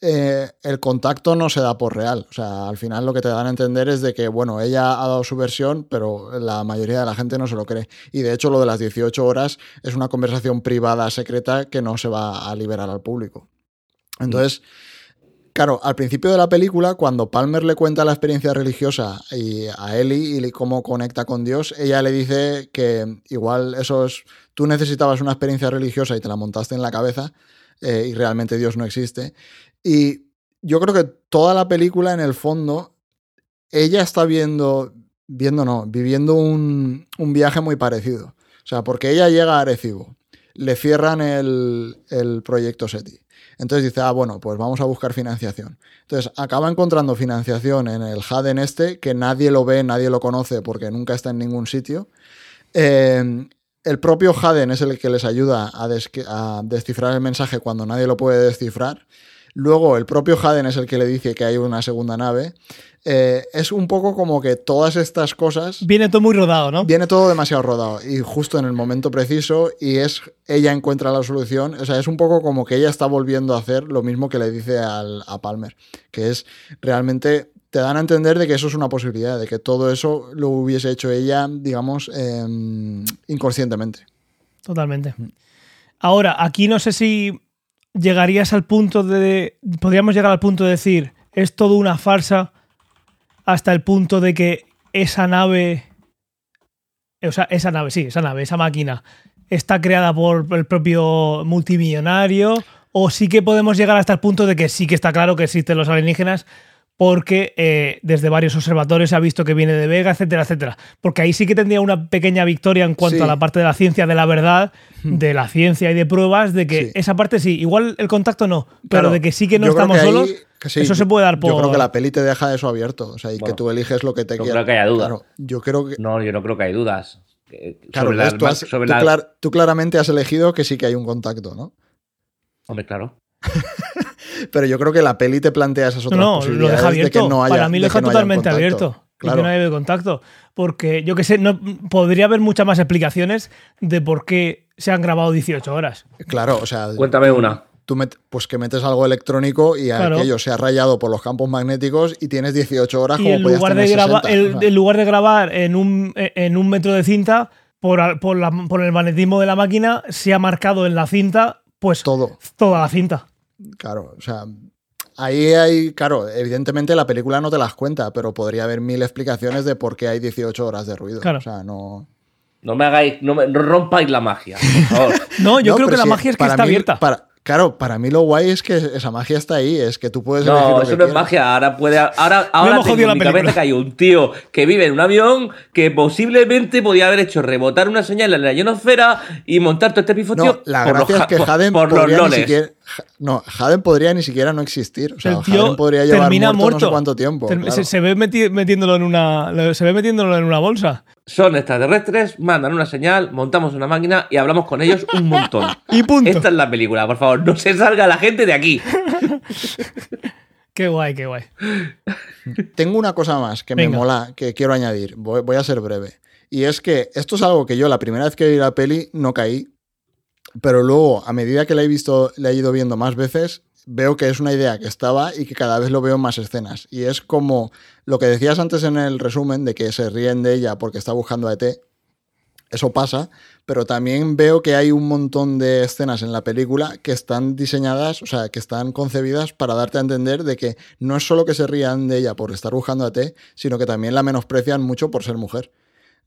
eh, el contacto no se da por real. O sea, al final lo que te dan a entender es de que, bueno, ella ha dado su versión, pero la mayoría de la gente no se lo cree. Y de hecho lo de las 18 horas es una conversación privada secreta que no se va a liberar al público. Entonces... Claro, al principio de la película, cuando Palmer le cuenta la experiencia religiosa y a Ellie y cómo conecta con Dios, ella le dice que igual esos, tú necesitabas una experiencia religiosa y te la montaste en la cabeza eh, y realmente Dios no existe. Y yo creo que toda la película, en el fondo, ella está viendo, viendo no, viviendo un, un viaje muy parecido. O sea, porque ella llega a Arecibo, le cierran el, el proyecto SETI. Entonces dice, ah, bueno, pues vamos a buscar financiación. Entonces acaba encontrando financiación en el Haden este, que nadie lo ve, nadie lo conoce porque nunca está en ningún sitio. Eh, el propio Haden es el que les ayuda a descifrar el mensaje cuando nadie lo puede descifrar. Luego el propio Haden es el que le dice que hay una segunda nave. Eh, es un poco como que todas estas cosas Viene todo muy rodado, ¿no? Viene todo demasiado rodado y justo en el momento preciso y es ella encuentra la solución. O sea, es un poco como que ella está volviendo a hacer lo mismo que le dice al- a Palmer, que es realmente te dan a entender de que eso es una posibilidad, de que todo eso lo hubiese hecho ella, digamos, em, inconscientemente. Totalmente. Ahora, aquí no sé si llegarías al punto de. Podríamos llegar al punto de decir, es todo una farsa hasta el punto de que esa nave. O sea, esa nave, sí, esa nave, esa máquina, está creada por el propio multimillonario. O sí que podemos llegar hasta el punto de que sí que está claro que existen los alienígenas, porque eh, desde varios observatorios se ha visto que viene de Vega, etcétera, etcétera. Porque ahí sí que tendría una pequeña victoria en cuanto Sí. a la parte de la ciencia, de la verdad, de la ciencia y de pruebas, de que Sí. esa parte sí, igual el contacto no, pero Claro, de que sí que no estamos que solos, sí, eso se puede dar por... Yo creo que la peli te deja eso abierto, o sea, y que tú eliges lo que te no quieras. creo que haya duda. Claro, yo creo que No, yo no creo que hay dudas. Claro, sobre la, ves, tú, has- sobre tú la- clar- tú claramente has elegido que sí que hay un contacto, ¿no? Hombre, claro. Pero yo creo que la peli te plantea esas otras no, lo posibilidades deja abierto. de que no haya Para mí lo de deja no totalmente abierto. Y Claro. que no haya contacto. Porque yo que sé, no, podría haber muchas más explicaciones de por qué se han grabado 18 horas. Claro, o sea, Cuéntame una. tú met- pues que metes algo electrónico y Claro. aquello se ha rayado por los campos magnéticos y tienes 18 horas Y como en podías lugar, de tener graba- 60, el- o sea. en lugar de grabar en un, en un metro de cinta, por, al- por, la- por el magnetismo de la máquina, se ha marcado en la cinta, pues todo, toda la cinta. Claro, o sea, ahí hay, claro, evidentemente la película no te las cuenta, pero podría haber mil explicaciones de por qué hay 18 horas de ruido, Claro. o sea, no No me hagáis, no, me, no rompáis la magia, por [LAUGHS] favor. No, yo No, creo que la magia es que está mí- abierta. para- claro, para mí lo guay es que esa magia está ahí, es que tú puedes elegir No, lo eso que no es magia. Ahora puede. Ahora, ahora hemos tengo en la mi película. cabeza que hay un tío que vive en un avión que posiblemente podía haber hecho rebotar una señal en la ionosfera y montar todo este pifotio. No, la por los gracia es ja- que por- Haden por los siquiera. No, Haden podría ni siquiera no existir. O sea, el tío Haden podría llevar termina muerto, muerto. no sé cuánto tiempo. Term- claro. se, se ve meti- metiéndolo en una se ve metiéndolo en una bolsa. Son extraterrestres, mandan una señal, montamos una máquina y hablamos con ellos un montón. [LAUGHS] Y punto. Esta es la película, por favor, no se salga la gente de aquí. [LAUGHS] Qué guay, qué guay. Tengo una cosa más que me mola, que quiero añadir. Voy, voy a ser breve. Y es que esto es algo que yo la primera vez que vi la peli no caí, pero luego, a medida que la he visto, la he ido viendo más veces, veo que es una idea que estaba y que cada vez lo veo en más escenas. Y es como lo que decías antes en el resumen de que se ríen de ella porque está buscando a ET. Eso pasa, pero también veo que hay un montón de escenas en la película que están diseñadas, o sea, que están concebidas para darte a entender de que no es solo que se rían de ella por estar buscando a T, sino que también la menosprecian mucho por ser mujer.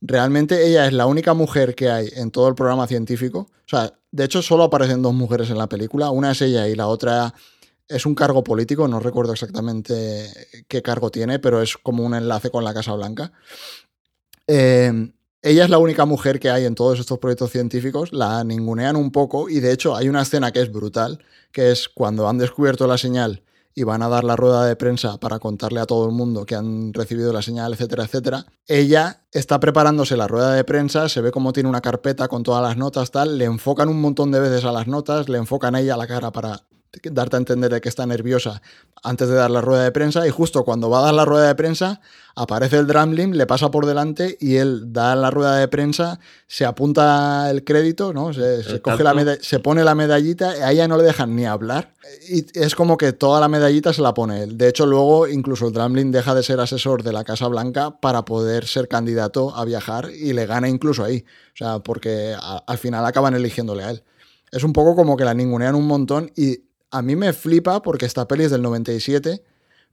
Realmente ella es la única mujer que hay en todo el programa científico. O sea, de hecho solo aparecen dos mujeres en la película. Una es ella y la otra es un cargo político. No recuerdo exactamente qué cargo tiene, pero es como un enlace con la Casa Blanca. Eh, ella es la única mujer que hay en todos estos proyectos científicos, la ningunean un poco y de hecho hay una escena que es brutal, que es cuando han descubierto la señal y van a dar la rueda de prensa para contarle a todo el mundo que han recibido la señal, etcétera, etcétera. Ella está preparándose la rueda de prensa, se ve como tiene una carpeta con todas las notas, tal, le enfocan un montón de veces a las notas, le enfocan a ella la cara para darte a entender de que está nerviosa antes de dar la rueda de prensa y justo cuando va a dar la rueda de prensa aparece el Dramlin, le pasa por delante y él da la rueda de prensa, se apunta el crédito, ¿no? Se, se coge la se pone la medallita, y a ella no le dejan ni hablar y es como que toda la medallita se la pone él. De hecho, luego incluso el Dramlin deja de ser asesor de la Casa Blanca para poder ser candidato a viajar y le gana incluso ahí. O sea, porque a- al final acaban eligiéndole a él. Es un poco como que la ningunean un montón y a mí me flipa porque esta peli es del 97,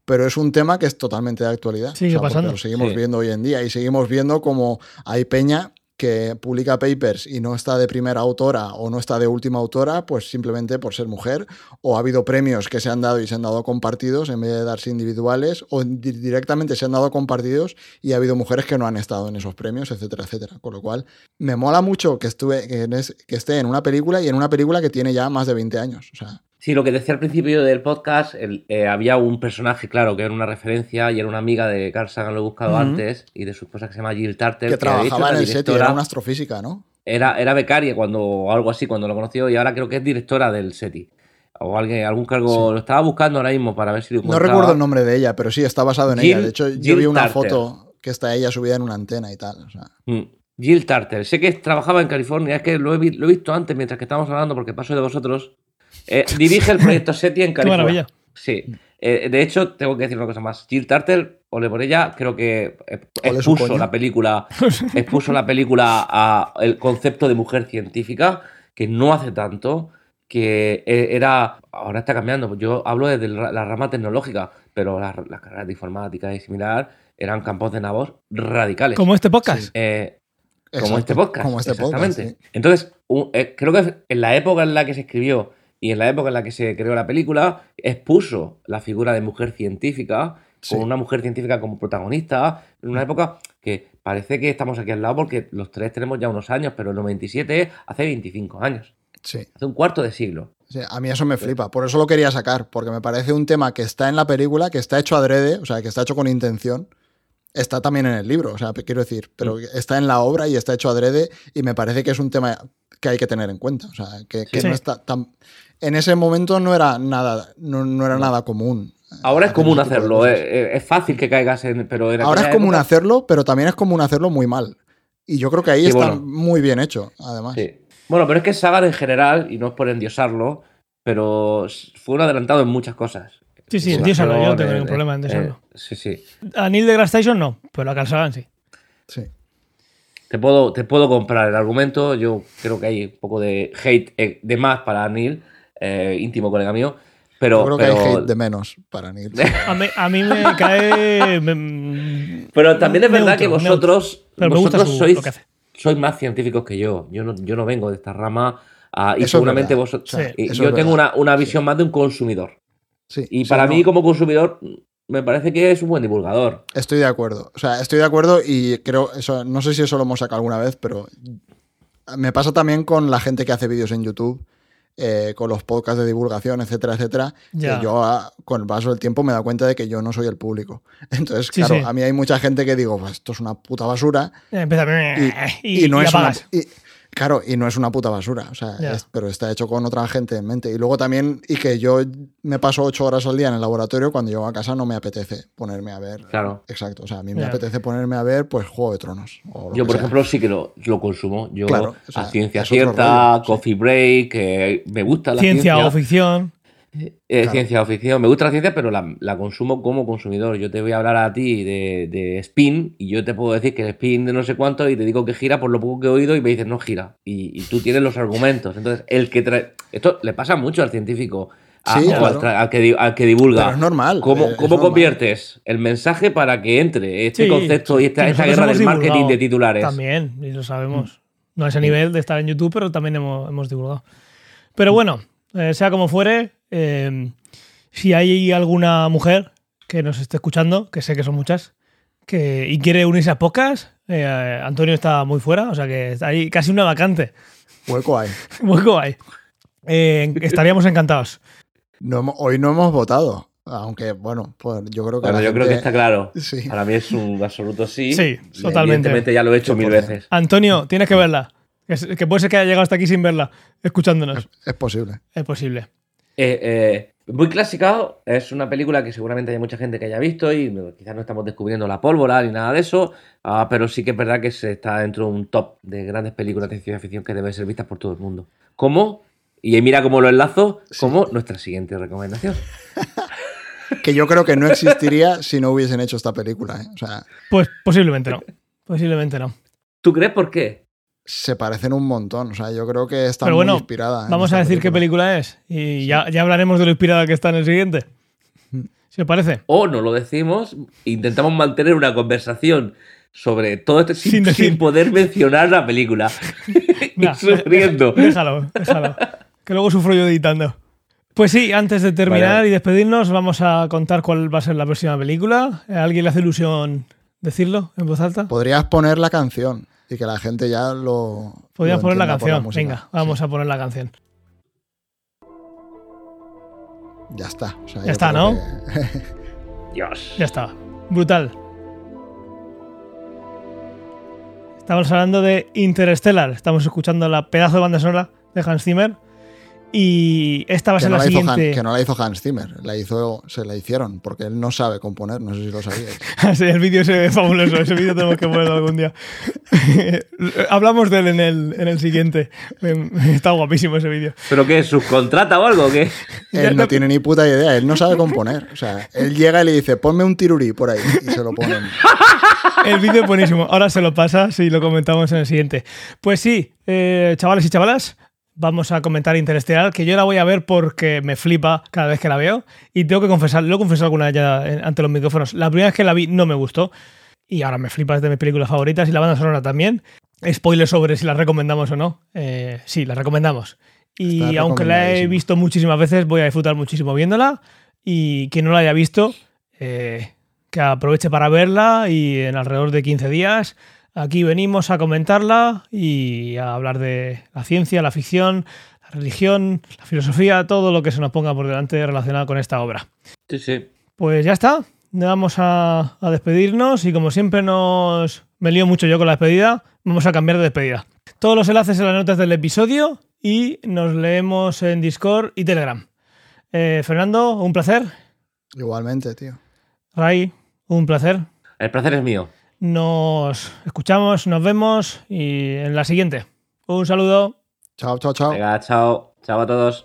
pero es un tema que es totalmente de actualidad. Sigue porque pasando. Lo seguimos Sí. viendo hoy en día y seguimos viendo como hay peña que publica papers y no está de primera autora o no está de última autora, pues simplemente por ser mujer, o ha habido premios que se han dado y se han dado compartidos en vez de darse individuales, o di- directamente se han dado compartidos y ha habido mujeres que no han estado en esos premios, etcétera, etcétera. Con lo cual, me mola mucho que, estuve, que, en es- que esté en una película y en una película que tiene ya más de 20 años. O sea, Sí, lo que decía al principio del podcast, el- eh, había un personaje, claro, que era una referencia y era una amiga de Carl Sagan, lo he buscado antes, y de su esposa que se llama Jill Tarter. que trabajaba en el set y directora- era una astrofísica, ¿no? era, era becaria cuando, o algo así cuando lo conoció y ahora creo que es directora del SETI. O alguien, algún cargo, lo estaba buscando ahora mismo para ver si lo No encontraba. recuerdo el nombre de ella, pero sí, está basado en Jill- ella. De hecho, yo Jill vi una Tarter. foto que está ella subida en una antena y tal. o sea. Mm. Jill Tarter. Sé que trabajaba en California, es que lo he, lo he visto antes mientras que estábamos hablando porque paso de vosotros. Eh, dirige el proyecto SETI en [LAUGHS] Qué California. maravilla. Sí. Eh, de hecho, tengo que decir una cosa más. Jill Tarter, ole por ella, creo que eh, expuso la película, [LAUGHS] expuso la película a el concepto de mujer científica, que no hace tanto, que era, ahora está cambiando, yo hablo desde la rama tecnológica, pero las, carreras de informática y similar eran campos de nabos radicales. Como este podcast. Eh, como este podcast. Como este podcast. exactamente. sí. Entonces, un- eh, creo que en la época en la que se escribió y en la época en la que se creó la película, expuso la figura de mujer científica, Sí. con una mujer científica como protagonista, en una época que parece que estamos aquí al lado porque los tres tenemos ya unos años, pero el 97 hace 25 años, Sí. hace un cuarto de siglo. Sí, a mí eso me flipa, por eso lo quería sacar, porque me parece un tema que está en la película, que está hecho adrede, o sea, que está hecho con intención. Está también en el libro, o sea, quiero decir, pero está en la obra y está hecho adrede y me parece que es un tema que hay que tener en cuenta, o sea, que, que Sí. no está tan... En ese momento no era nada, no, no era nada común. Ahora es común hacerlo, eh, eh, es fácil que caigas en... Pero en Ahora es común época- hacerlo, pero también es común hacerlo muy mal. Y yo creo que ahí Sí, está bueno. muy bien hecho, además. Sí. Bueno, pero es que Sagan en general, y no es por endiosarlo, pero fue un adelantado en muchas cosas. Sí, sí, En endiósalo, yo no tengo en- ningún problema en endiosarlo. eh, sí, sí. A Neil deGrasse Tyson no, pero a Carl Sagan sí. Sí. Te puedo, te puedo comprar el argumento. Yo creo que hay un poco de hate eh, de más para Neil, eh, íntimo colega mío. Pero, Yo creo que hay hate de menos para. [LAUGHS] A mí, a mí me [LAUGHS] cae. me- pero también es neutro, verdad que vosotros, Pero vosotros su- sois, sois más científicos que yo. Yo no, yo no vengo de esta rama. ah, y Eso seguramente vosotros. Sí. y yo tengo una, una visión más de un consumidor. Sí, Y sí, para no. mí, como consumidor, me parece que es un buen divulgador. Estoy de acuerdo. O sea, estoy de acuerdo y creo, eso, no sé si eso lo hemos sacado alguna vez, pero me pasa también con la gente que hace vídeos en YouTube, eh, con los podcasts de divulgación, etcétera, etcétera. Que yo ah, con el paso del tiempo me he dado cuenta de que yo no soy el público. [LAUGHS] Entonces, Sí, claro, sí. a mí hay mucha gente que digo, esto es una puta basura. Empieza Y, [LAUGHS] y, y no y es una, Claro, y no es una puta basura, o sea, es- pero está hecho con otra gente en mente. Y luego también, y que yo me paso ocho horas al día en el laboratorio, cuando llego a casa no me apetece ponerme a ver. Claro. Exacto, o sea, a mí me apetece ponerme a ver, pues, Juego de Tronos. o lo Yo, que por sea. ejemplo, sí que lo, lo consumo. Yo, Claro, o sea, a ciencia cierta, rollo, sí. coffee break, eh, me gusta la Ciencia ciencia. o ficción. Eh, Claro. Ciencia o ficción. Me gusta la ciencia, pero la, la consumo como consumidor. Yo te voy a hablar a ti de, de spin y yo te puedo decir que el spin de no sé cuánto y te digo que gira por lo poco que he oído y me dices no gira. Y, y tú tienes los argumentos. Entonces, el que trae... Esto le pasa mucho al científico. a- Sí, al, claro. tra- al que, di- al que divulga. Pero es normal, ¿Cómo, eh, es cómo normal. conviertes el mensaje para que entre este Sí, concepto y esta, esta guerra del marketing de titulares? También, y lo sabemos. No a ese nivel de estar en YouTube, pero también hemos, hemos divulgado. Pero bueno, eh, sea como fuere, eh, si hay alguna mujer que nos esté escuchando, que sé que son muchas, que, y quiere unirse a pocas, eh, Antonio está muy fuera, o sea que está ahí casi una vacante. Hueco hay. [LAUGHS] Hueco hay. Eh, estaríamos encantados. No hemos- hoy no hemos votado, aunque, bueno, pues yo creo que. Bueno, creo está claro. Sí. Para mí es un absoluto sí. Sí, totalmente. Evidentemente ya lo he hecho mil 100%. veces. Antonio, tienes que verla. Es- que puede ser que haya llegado hasta aquí sin verla, escuchándonos. Es posible. Es posible. Eh, eh, muy clásica, es una película que seguramente hay mucha gente que haya visto y quizás no estamos descubriendo la pólvora ni nada de eso, ah, pero sí que es verdad que se está dentro de un top de grandes películas de ciencia ficción que deben ser vistas por todo el mundo. ¿Cómo? Y mira cómo lo enlazo, como nuestra siguiente recomendación. [LAUGHS] que yo creo que no existiría si no hubiesen hecho esta película. ¿eh? O sea, pues posiblemente no. Posiblemente no. ¿Tú crees por qué? Se parecen un montón. O sea, yo creo que está muy inspirada. Vamos a decir qué película es. Y ya, ya hablaremos de lo inspirada que está en el siguiente. ¿Si os parece? O no lo decimos, intentamos mantener una conversación sobre todo esto sin, sin, poder mencionar la película. [LAUGHS] y sufriendo. [LAUGHS] Déjalo, déjalo. Que luego sufro yo editando. Pues sí, antes de terminar y despedirnos, vamos a contar cuál va a ser la próxima película. ¿A alguien le hace ilusión decirlo en voz alta? Podrías poner la canción y que la gente ya lo. Podrías poner la canción. Venga, vamos a poner la canción. Ya está. ya está, ¿no? [LAUGHS] Dios. Ya está. Brutal. Estamos hablando de Interstellar. Estamos escuchando la pedazo de banda sonora de Hans Zimmer. Y esta va a ser la, siguiente. que no la hizo Hans Zimmer, la hizo, se la hicieron, porque él no sabe componer, no sé si lo sabíais. [LAUGHS] sí, el vídeo se ve fabuloso, ese vídeo tenemos que ponerlo algún día. [LAUGHS] Hablamos de él en el, en el siguiente. [LAUGHS] Está guapísimo ese vídeo. ¿Pero qué? ¿Subcontrata o algo? ¿qué? Él no tiene ni puta idea, él no sabe componer. O sea, él llega y le dice, ponme un tirurí por ahí, y se lo ponen. El vídeo es buenísimo. Ahora se lo pasa si lo comentamos en el siguiente. Pues sí, eh, chavales y chavalas, vamos a comentar Interestelar, que yo la voy a ver porque me flipa cada vez que la veo. Y tengo que confesar, lo he confesado alguna vez ya ante los micrófonos. La primera vez que la vi no me gustó. Y ahora me flipa, es de mis películas favoritas y la banda sonora también. Spoiler sobre si la recomendamos o no. Eh, sí, la recomendamos. Y aunque la he visto muchísimas veces, voy a disfrutar muchísimo viéndola. Y quien no la haya visto, eh, que aproveche para verla y en alrededor de 15 días Aquí venimos a comentarla y a hablar de la ciencia, la ficción, la religión, la filosofía, todo lo que se nos ponga por delante relacionado con esta obra. Sí, sí. Pues ya está. Vamos a, a despedirnos y como siempre nos me lío mucho yo con la despedida, vamos a cambiar de despedida. Todos los enlaces en las notas del episodio y nos leemos en Discord y Telegram. Eh, Fernando, un placer. Igualmente, tío. Ray, un placer. El placer es mío. Nos escuchamos, nos vemos y en la siguiente. Un saludo. Chao, chao, chao. Venga, chao. Chao a todos.